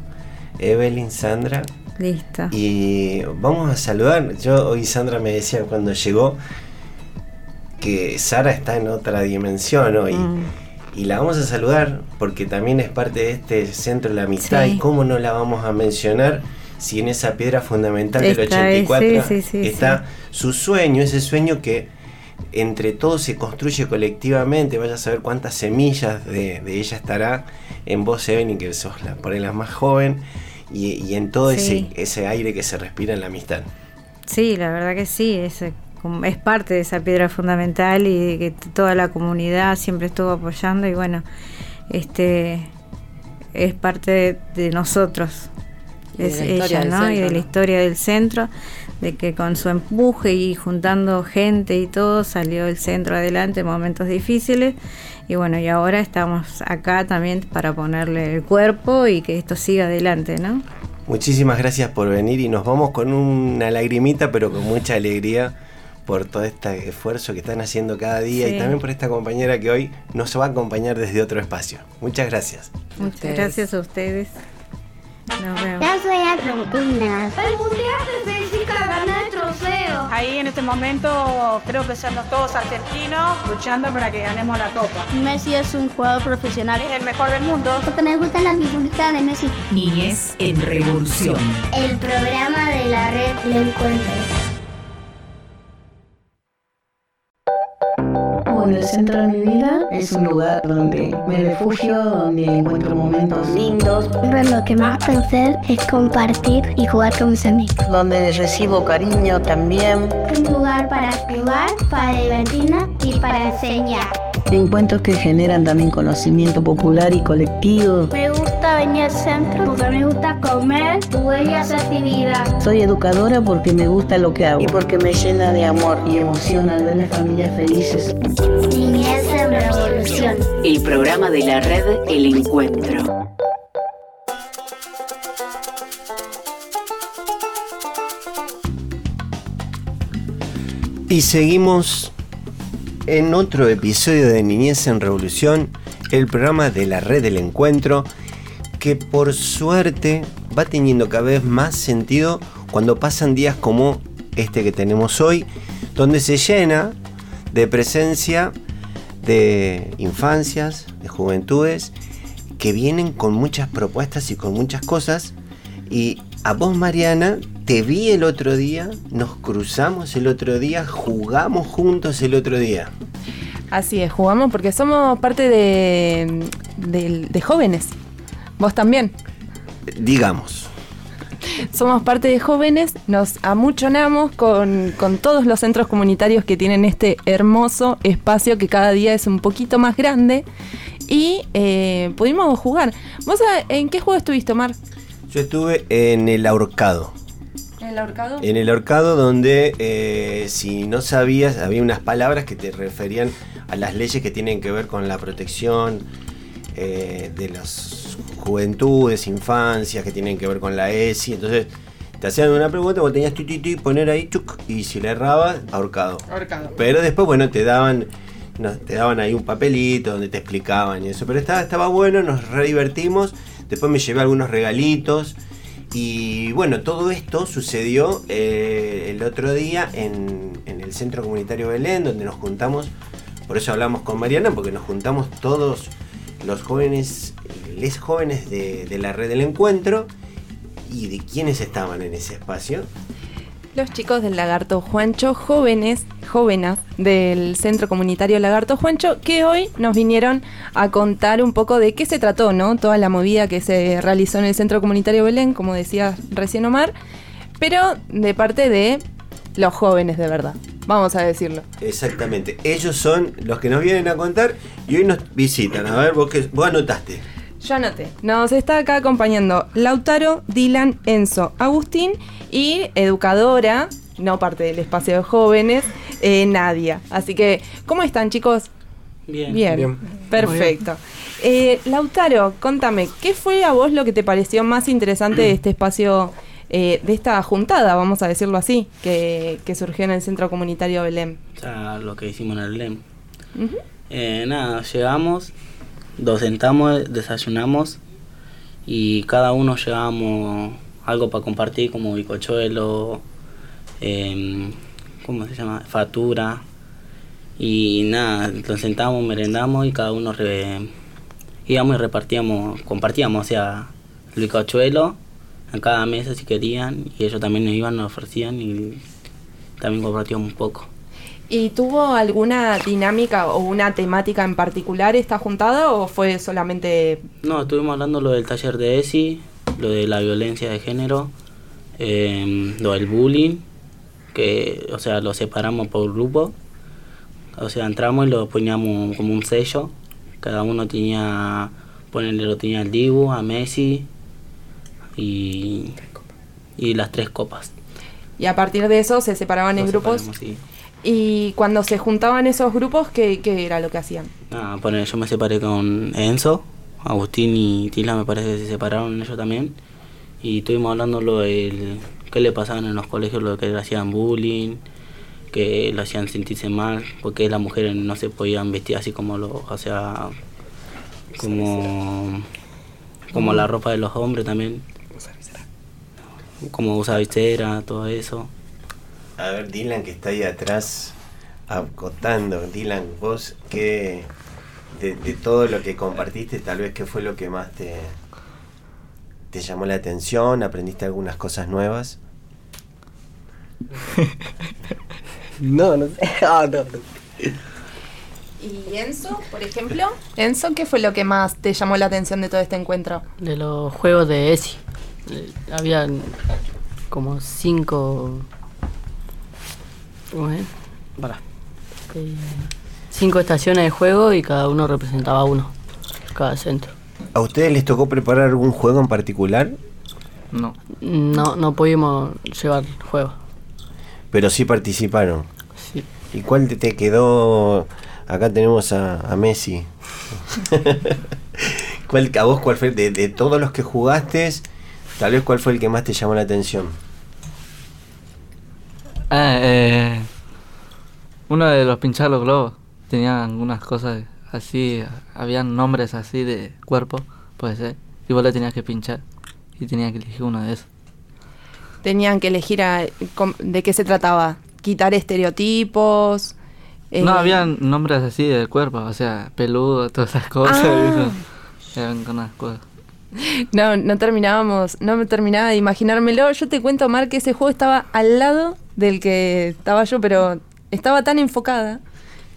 Evelyn, Sandra.
Listo.
Y vamos a saludar. Yo hoy Sandra me decía cuando llegó que Sara está en otra dimensión hoy.
Mm.
Y la vamos a saludar porque también es parte de este centro de la amistad.
Sí.
¿Y cómo no la vamos a mencionar si en esa piedra fundamental del
Está, eh,
84
sí, sí, sí,
está su sueño, ese sueño que entre todos se construye colectivamente? Vaya a saber cuántas semillas de, de ella estará en vos, Evelyn, que sos la, por ahí la más joven, y, y en todo ese, ese aire que se respira en la amistad.
Sí, la verdad que sí, es, eh, es parte de esa piedra fundamental y que toda la comunidad siempre estuvo apoyando y bueno, este es parte de, de nosotros,
Y
es ella, ¿no? y de la historia del centro, de que con su empuje y juntando gente y todo salió el centro adelante en momentos difíciles y bueno, y ahora estamos acá también para ponerle el cuerpo y que esto siga adelante, ¿no?
Muchísimas gracias por venir y nos vamos con una lagrimita, pero con mucha alegría, por todo este esfuerzo que están haciendo cada día
Sí.
y también por esta compañera que hoy nos va a acompañar desde otro espacio. Muchas gracias.
Muchas gracias a ustedes. Nos vemos.
Yo soy Argentina.
El Mundial de Física gana el trofeo. Ahí en este momento creo que somos todos argentinos luchando para que ganemos la copa.
Messi es un jugador profesional.
Es el mejor del mundo.
Porque me gustan las figuritas de Messi.
Niñez en revolución.
El programa de la red Le Encuentro.
Bueno, el centro de mi vida es un lugar donde me refugio, donde encuentro momentos lindos,
Pero lo que más pensé es compartir y jugar con mis amigos.
donde recibo cariño también.
Un lugar para jugar, para divertirnos y para enseñar.
Encuentros que generan también conocimiento popular y colectivo.
Me gusta venir al centro porque me gusta comer, jugar y hacer actividad.
Soy educadora porque me gusta lo que hago y porque me llena de amor y emoción al ver las familias felices.
Niñez en revolución.
El programa de la red El Encuentro.
Y seguimos en otro episodio de Niñez en Revolución, el programa de la red del encuentro, que por suerte va teniendo cada vez más sentido cuando pasan días como este que tenemos hoy, donde se llena de presencia de infancias, de juventudes, que vienen con muchas propuestas y con muchas cosas. Y a vos, Mariana, te vi el otro día, nos cruzamos el otro día, jugamos juntos el otro día.
Así es, jugamos porque somos parte de, de- de jóvenes. Vos también.
Digamos.
Somos parte de jóvenes, nos amuchonamos con, con todos los centros comunitarios que tienen este hermoso espacio que cada día es un poquito más grande y eh, pudimos jugar. ¿Vos a- en qué juego estuviste, Omar?
Yo estuve en el ahorcado.
¿En el ahorcado?
En el ahorcado donde eh, si no sabías, había unas palabras que te referían a las leyes que tienen que ver con la protección eh, de las juventudes, infancias, que tienen que ver con la ESI. Entonces te hacían una pregunta, vos tenías tu, poner ahí, chuc, y si le errabas, ahorcado.
Ahorcado.
Pero después, bueno, te daban, no, te daban ahí un papelito donde te explicaban y eso. Pero estaba, estaba bueno, nos re divertimos. Después me llevé algunos regalitos. Y bueno, todo esto sucedió eh, el otro día en, en el Centro Comunitario Belén, donde nos juntamos. Por eso hablamos con Mariana, porque nos juntamos todos los jóvenes, les jóvenes de, de la red del encuentro. ¿Y de quiénes estaban en ese espacio?
Los chicos del Lagarto Juancho, jóvenes, jóvenes del Centro Comunitario Lagarto Juancho, que hoy nos vinieron a contar un poco de qué se trató, ¿no? Toda la movida que se realizó en el Centro Comunitario Belén, como decía recién Omar, pero de parte de los jóvenes de verdad, vamos a decirlo.
Exactamente. Ellos son los que nos vienen a contar y hoy nos visitan. A ver, vos, que, vos anotaste.
Yo anoté. Nos está acá acompañando Lautaro, Dylan, Enzo, Agustín y educadora, no parte del espacio de jóvenes, eh, Nadia. Así que, ¿cómo están chicos?
Bien.
Bien,
Bien.
perfecto. Eh, Lautaro, contame, ¿qué fue a vos lo que te pareció más interesante de este espacio, eh, de esta juntada, vamos a decirlo así, que, que surgió en el Centro Comunitario Belén?
O sea, lo que hicimos en el. Eh, nada, llegamos, nos sentamos, desayunamos y cada uno llevábamos algo para compartir como bicochuelo, em, ¿cómo se llama? Factura. Y nada, nos sentamos, merendamos y cada uno íbamos y repartíamos, compartíamos, o sea, el bicochuelo a cada mesa si querían y ellos también nos iban, nos ofrecían y también compartíamos un poco.
¿Y tuvo alguna dinámica o una temática en particular esta juntada o fue solamente
No, estuvimos hablando lo del taller de ESI, lo de la violencia de género, em, lo del bullying, que, o sea, lo separamos por grupo. O sea, entramos y lo poníamos como un sello. Cada uno tenía, ponerle lo tenía el Dibu, a Messi y, y las tres copas.
Y a partir de eso se separaban en grupos.
sí.
Y cuando se juntaban esos grupos, ¿qué, qué era lo que hacían?
Nada, poner, yo me separé con Enzo, Agustín y Tila me parece que se separaron ellos también. Y estuvimos hablando lo del qué le pasaban en los colegios, lo que le hacían bullying, que lo hacían sentirse mal, porque las mujeres no se podían vestir así como lo, o sea, como, como la ropa de los hombres también, como usar visera, todo eso.
A ver, Dylan, que está ahí atrás, acotando. Dylan, vos, ¿qué, de, de todo lo que compartiste, tal vez qué fue lo que más te, te llamó la atención? ¿Aprendiste algunas cosas nuevas? *laughs*
No, no sé. *laughs* Ah, no.
¿Y Enzo, por ejemplo? Enzo, ¿qué fue lo que más te llamó la atención de todo este encuentro?
De los juegos de ESI. Eh, Habían como cinco. ¿Cómo es? Pará. Eh, cinco estaciones de juego y cada uno representaba uno. Cada centro.
¿A ustedes les tocó preparar algún juego en particular?
No. No, no pudimos llevar juegos.
Pero sí participaron.
Sí.
¿Y cuál te, te quedó? Acá tenemos a, a Messi. *laughs* ¿Cuál, ¿A vos cuál fue? De, de todos los que jugaste, tal vez cuál fue el que más te llamó la atención?
Ah, eh, uno de los pinchar los globos tenía algunas cosas así, habían nombres así de cuerpo, puede ser, y vos le tenías que pinchar y tenías que elegir uno de esos.
Tenían que elegir a- de qué se trataba. Quitar estereotipos. eh,
No, habían nombres así del cuerpo, o sea, peludo, todas esas cosas.
Ah.
y eso. Eran con unas cosas. *laughs*
No, no terminábamos, no me terminaba de imaginármelo. Yo te cuento, Mar, que ese juego estaba al lado del que estaba yo, pero estaba tan enfocada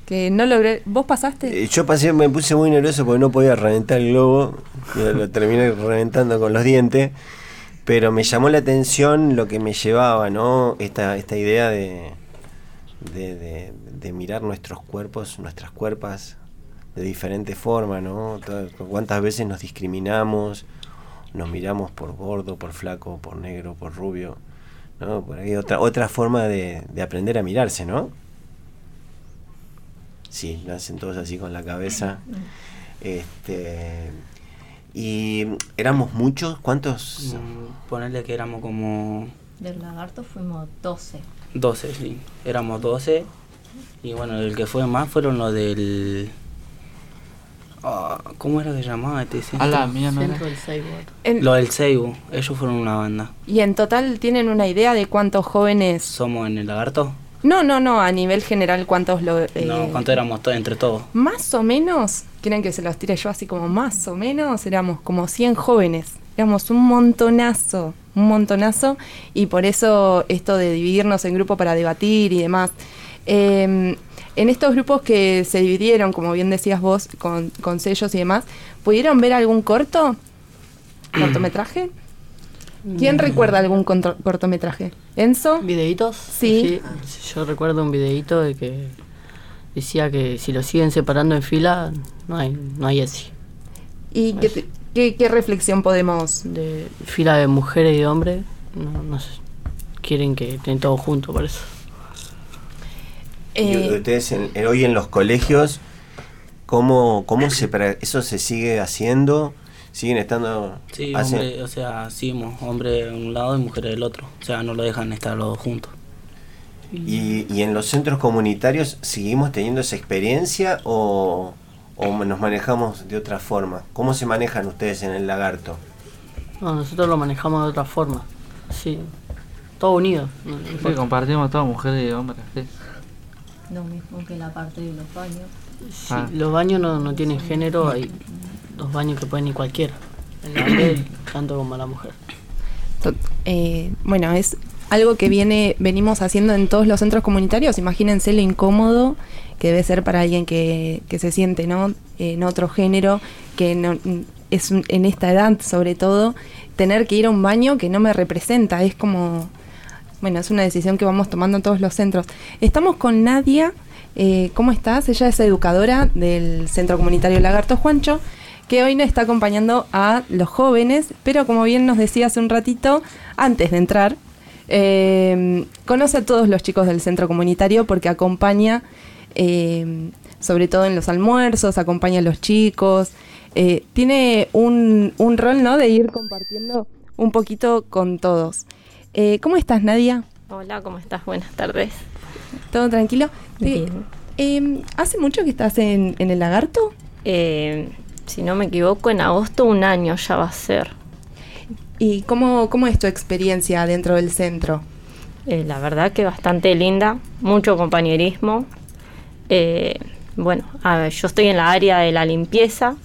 que no logré. ¿Vos pasaste?
Eh, Yo pasé, me puse muy nervioso porque no podía reventar el globo. Lo terminé reventando con los dientes. Pero me llamó la atención lo que me llevaba, ¿no? Esta, esta idea de, de, de- mirar nuestros cuerpos, nuestras cuerpas de diferente forma, ¿no? ¿Cuántas veces nos discriminamos? Nos miramos por gordo, por flaco, por negro, por rubio. ¿No? Por ahí otra, otra forma de, de aprender a mirarse, ¿no? Sí, lo hacen todos así con la cabeza. Este, y éramos muchos, ¿cuántos?
Mm, Ponerle que éramos como
Del lagarto fuimos 12.
12, sí. Éramos 12. Y bueno, el que fue más fueron los del. Ah, ¿Cómo era que llamaba este centro?
A la mía no era.
Centro del Seibo.
En-
Lo del Seibu, ellos fueron una banda.
Y en total tienen una idea de cuántos jóvenes.
¿Somos en el lagarto?
No, no, no, a nivel general, cuántos lo. eh,
No, ¿cuánto éramos todos entre todos?
Más o menos, quieren que se los tire yo así como más o menos, éramos como 100 jóvenes. Éramos un montonazo, un montonazo. Y por eso esto de dividirnos en grupos para debatir y demás. Eh, en estos grupos que se dividieron, como bien decías vos, con, con sellos y demás, ¿pudieron ver algún corto? *clears throat* ¿Cortometraje? ¿Quién recuerda algún cortometraje? ¿Enzo?
¿Videitos?
Sí.
Sí, Yo recuerdo un videito de que decía que si lo siguen separando en fila, no hay, no hay ESI.
¿Y qué, te- qué- qué reflexión podemos...?
De fila de mujeres y de hombres, no, no sé. Quieren que estén todos juntos, por eso.
Y
Eh,
ustedes en- en- hoy en los colegios, ¿cómo, cómo se eso se sigue haciendo? ¿Siguen estando...?
Sí,
hacen-
hombre, o sea, sí, hombre de un lado y mujer del otro. O sea, no lo dejan estar los dos juntos.
y, y en los centros comunitarios seguimos teniendo esa experiencia o, o nos manejamos de otra forma? ¿Cómo se manejan ustedes en el lagarto?
No, nosotros lo manejamos de otra forma. Sí, todo unido.
Sí, compartimos todas mujeres y hombres. sí.
Lo mismo que la parte de los baños.
Sí,
Ah.
Los baños no, no tienen género, hay dos baños que pueden ir cualquiera. El hombre tanto como la mujer.
Eh, bueno, es algo que viene, venimos haciendo en todos los centros comunitarios. Imagínense lo incómodo que debe ser para alguien que, que se siente ¿no? en otro género, que no, es un- en esta edad sobre todo, tener que ir a un baño que no me representa. Es como, bueno, es una decisión que vamos tomando en todos los centros. Estamos con Nadia. eh, ¿Cómo estás? Ella es educadora del Centro Comunitario Lagarto Juancho, que hoy nos está acompañando a los jóvenes, pero como bien nos decía hace un ratito, antes de entrar, eh, conoce a todos los chicos del centro comunitario porque acompaña, eh, sobre todo en los almuerzos, acompaña a los chicos. tiene un, un rol, ¿no? De ir compartiendo un poquito con todos. Eh, ¿Cómo estás, Nadia?
Hola, ¿cómo estás? Buenas tardes.
Todo tranquilo. Eh, eh, ¿Hace mucho que estás en, en el lagarto?
Eh, si no me equivoco, en agosto un año ya va a ser.
¿Y cómo, cómo es tu experiencia dentro del centro?
Eh, la verdad que bastante linda, mucho compañerismo. Bueno, a ver, yo estoy en la área de la limpieza,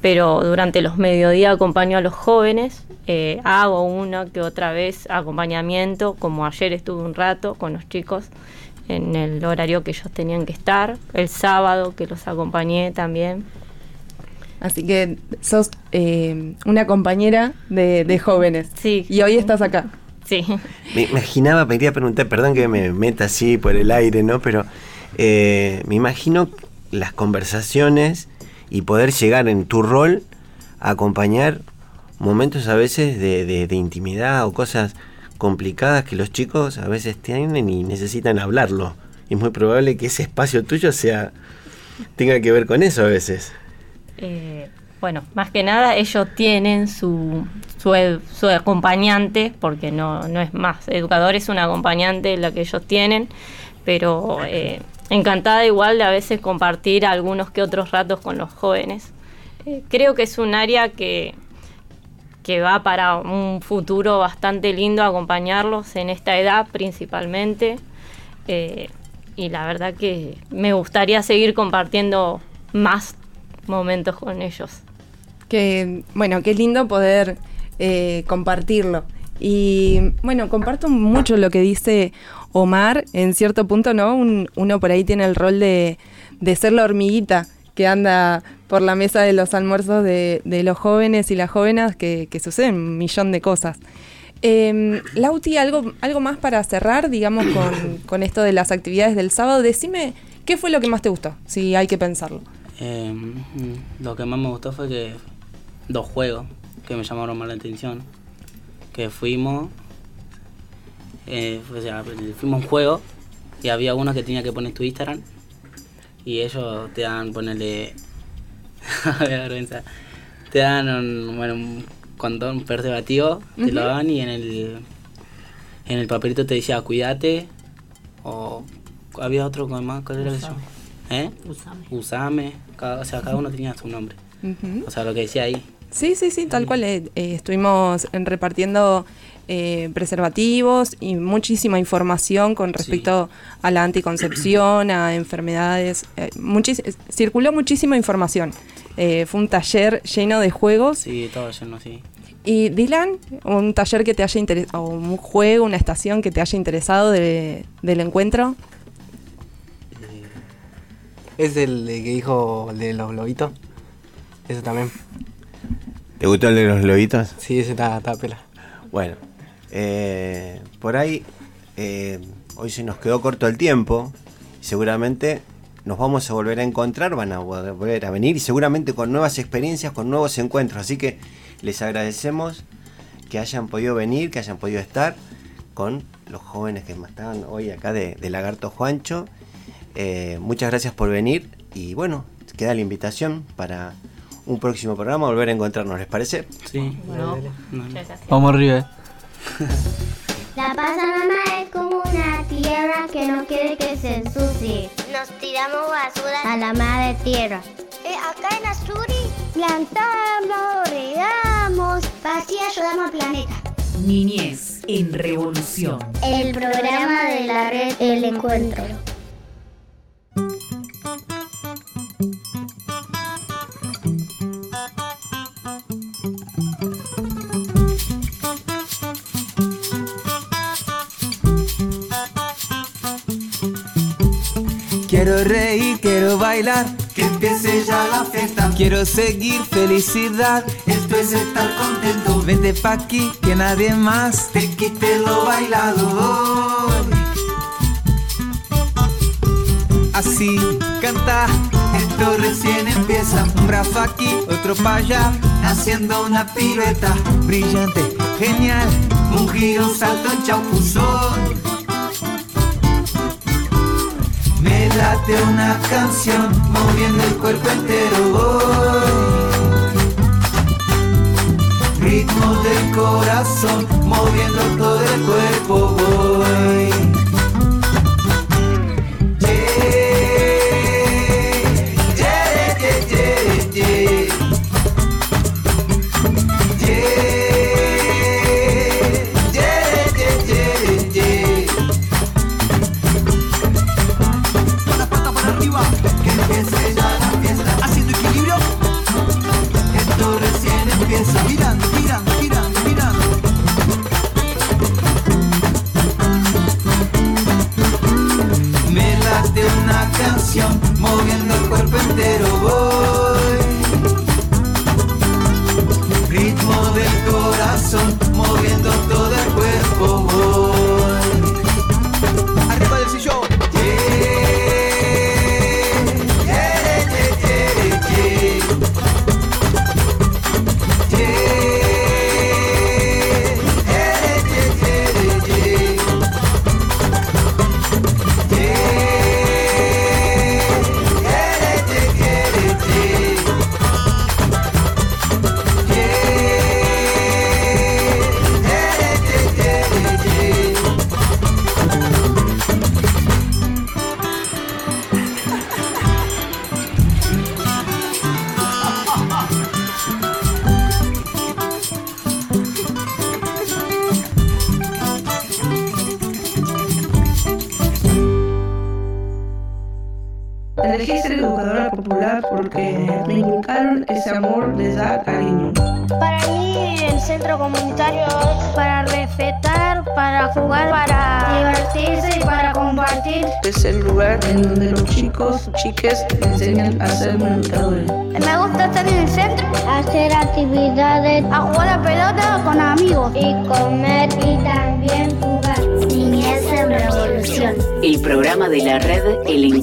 pero durante los mediodías acompaño a los jóvenes, eh, hago una que otra vez acompañamiento, como ayer estuve un rato con los chicos en el horario que ellos tenían que estar, el sábado que los acompañé también.
Así que sos eh, una compañera de, de jóvenes.
Sí.
Y hoy estás acá.
Sí.
Me imaginaba, me quería preguntar, perdón que me meta así por el aire, ¿no? Pero eh, me imagino las conversaciones y poder llegar en tu rol a acompañar momentos a veces de, de- de intimidad o cosas complicadas que los chicos a veces tienen y necesitan hablarlo. Y es muy probable que ese espacio tuyo sea tenga que ver con eso a veces.
Eh, bueno, más que nada ellos tienen su, su, acompañante, porque no, no es más, educador es un acompañante la que ellos tienen, pero eh, encantada igual de a veces compartir algunos que otros ratos con los jóvenes. Eh, creo que es un área que, que va para un futuro bastante lindo acompañarlos en esta edad principalmente. Eh, y la verdad que me gustaría seguir compartiendo más momentos con ellos.
Bueno, qué lindo poder eh, compartirlo. Y bueno, comparto mucho lo que dice Omar, en cierto punto, ¿no? Un- uno por ahí tiene el rol de, de ser la hormiguita que anda por la mesa de los almuerzos de, de los jóvenes y las jóvenes, que, que suceden un millón de cosas. Eh, Lauti, ¿algo, algo más para cerrar, digamos, con, *coughs* con esto de las actividades del sábado. Decime, ¿qué fue lo que más te gustó? Si hay que pensarlo.
Eh, mm, lo que más me gustó fue que dos juegos que me llamaron más la atención. Que fuimos, eh, o sea, fuimos a un juego y había uno que tenía que poner tu Instagram y ellos te dan, ponerle, *laughs* vergüenza, te dan un, bueno, un condón, preservativo, te lo dan y en el, en el papelito te decía cuídate o había otro con más, ¿cuál era
Usame.
¿Eh? Usame. Cada, o sea, cada uno tenía su nombre.
Ujú.
O sea, lo que decía ahí.
Sí, sí, sí, tal cual. eh, eh, estuvimos en- repartiendo eh, preservativos y muchísima información con respecto a la anticoncepción, a enfermedades. eh, muchis- eh, circuló muchísima información. Eh, fue un taller lleno de juegos.
Sí, todo lleno así.
Y Dylan, un taller que te haya interesado, o un juego, una estación que te haya interesado de- del encuentro.
Es el de que dijo el de los lobitos. Ese también.
¿Te gustó el de los lobitos?
Sí, ese está, está pela.
Bueno, eh, por ahí eh, hoy se nos quedó corto el tiempo. y Seguramente nos vamos a volver a encontrar, van a volver a venir y seguramente con nuevas experiencias, con nuevos encuentros. Así que les agradecemos que hayan podido venir, que hayan podido estar con los jóvenes que estaban hoy acá de, de Lagarto Juancho. Eh, muchas gracias por venir y bueno, queda la invitación para un próximo programa, volver a encontrarnos, ¿les parece?
Sí.
Bueno,
No.
Vamos arriba. eh. *laughs*
La Pachamama es como una tierra que no quiere que se ensucie. Nos tiramos basura a la madre tierra. Eh, acá en Asturi plantamos, regamos, así ayudamos al planeta.
Niñez en revolución.
El programa de la red El Encuentro.
Quiero reír, quiero bailar, que empiece ya la fiesta. Quiero seguir felicidad, esto es estar contento. Vente pa' aquí, que nadie más te quite lo bailado. Así canta, esto recién empieza. Un brazo aquí, otro pa' allá, haciendo una pirueta brillante, genial. Un giro, un salto, un chaupuzón. Late una canción moviendo el cuerpo entero voy. Ritmo del corazón moviendo todo el cuerpo voy. Mirando,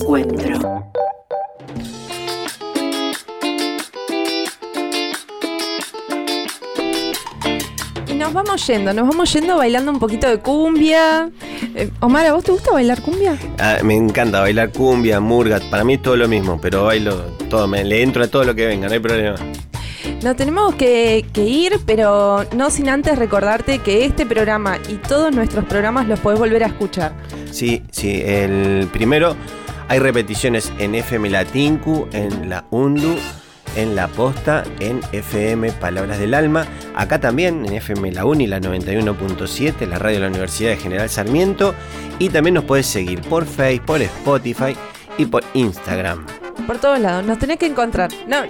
Encuentro.
Y nos vamos yendo, nos vamos yendo bailando un poquito de cumbia. Eh, Omar, ¿a vos te gusta bailar cumbia?
Ah, me encanta bailar cumbia, murga, para mí es todo lo mismo, pero bailo todo, me, le entro a todo lo que venga, no hay problema.
Nos tenemos que, que ir, pero no sin antes recordarte que este programa y todos nuestros programas los podés volver a escuchar.
Sí, sí, el primero hay repeticiones en FM Latinku, en la UNDU, en La Posta, en FM Palabras del Alma, acá también en FM La Uni, la 91.7, la radio de la Universidad de General Sarmiento, y también nos podés seguir por Facebook, por Spotify y por Instagram.
Por todos lados, nos tenés que encontrar. No,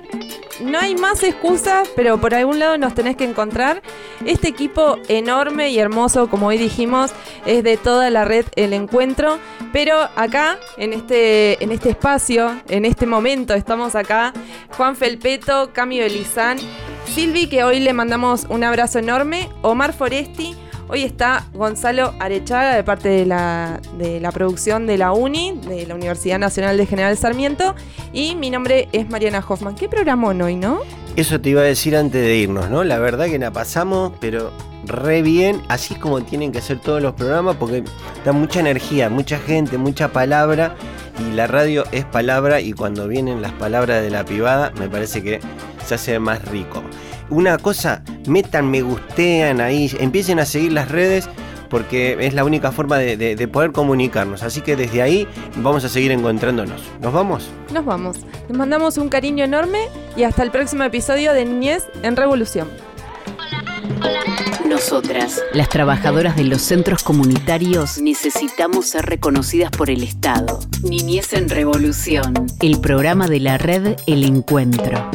no hay más excusas, pero por algún lado nos tenés que encontrar. Este equipo enorme y hermoso, como hoy dijimos, es de toda la red El Encuentro. Pero acá, en este, en este espacio, en este momento, estamos acá. Juan Felpeto, Cami Belizán, Silvi, que hoy le mandamos un abrazo enorme, Omar Foresti. Hoy está Gonzalo Arechaga de parte de la, producción de la UNI, de la Universidad Nacional de General Sarmiento. Y mi nombre es Mariana Hoffman. ¿Qué programón hoy, no?
Eso te iba a decir antes de irnos, ¿no? La verdad que la pasamos, pero re bien, así como tienen que ser todos los programas, porque da mucha energía, mucha gente, mucha palabra, y la radio es palabra, y cuando vienen las palabras de la privada, me parece que se hace más rico. Una cosa, metan me gustean ahí, empiecen a seguir las redes, porque es la única forma de, de- de poder comunicarnos. Así que desde ahí vamos a seguir encontrándonos. ¿Nos vamos?
Nos vamos. Les mandamos un cariño enorme y hasta el próximo episodio de Niñez en Revolución.
Nosotras, las trabajadoras de los centros comunitarios, necesitamos ser reconocidas por el Estado. Niñez en Revolución, el programa de la red El Encuentro.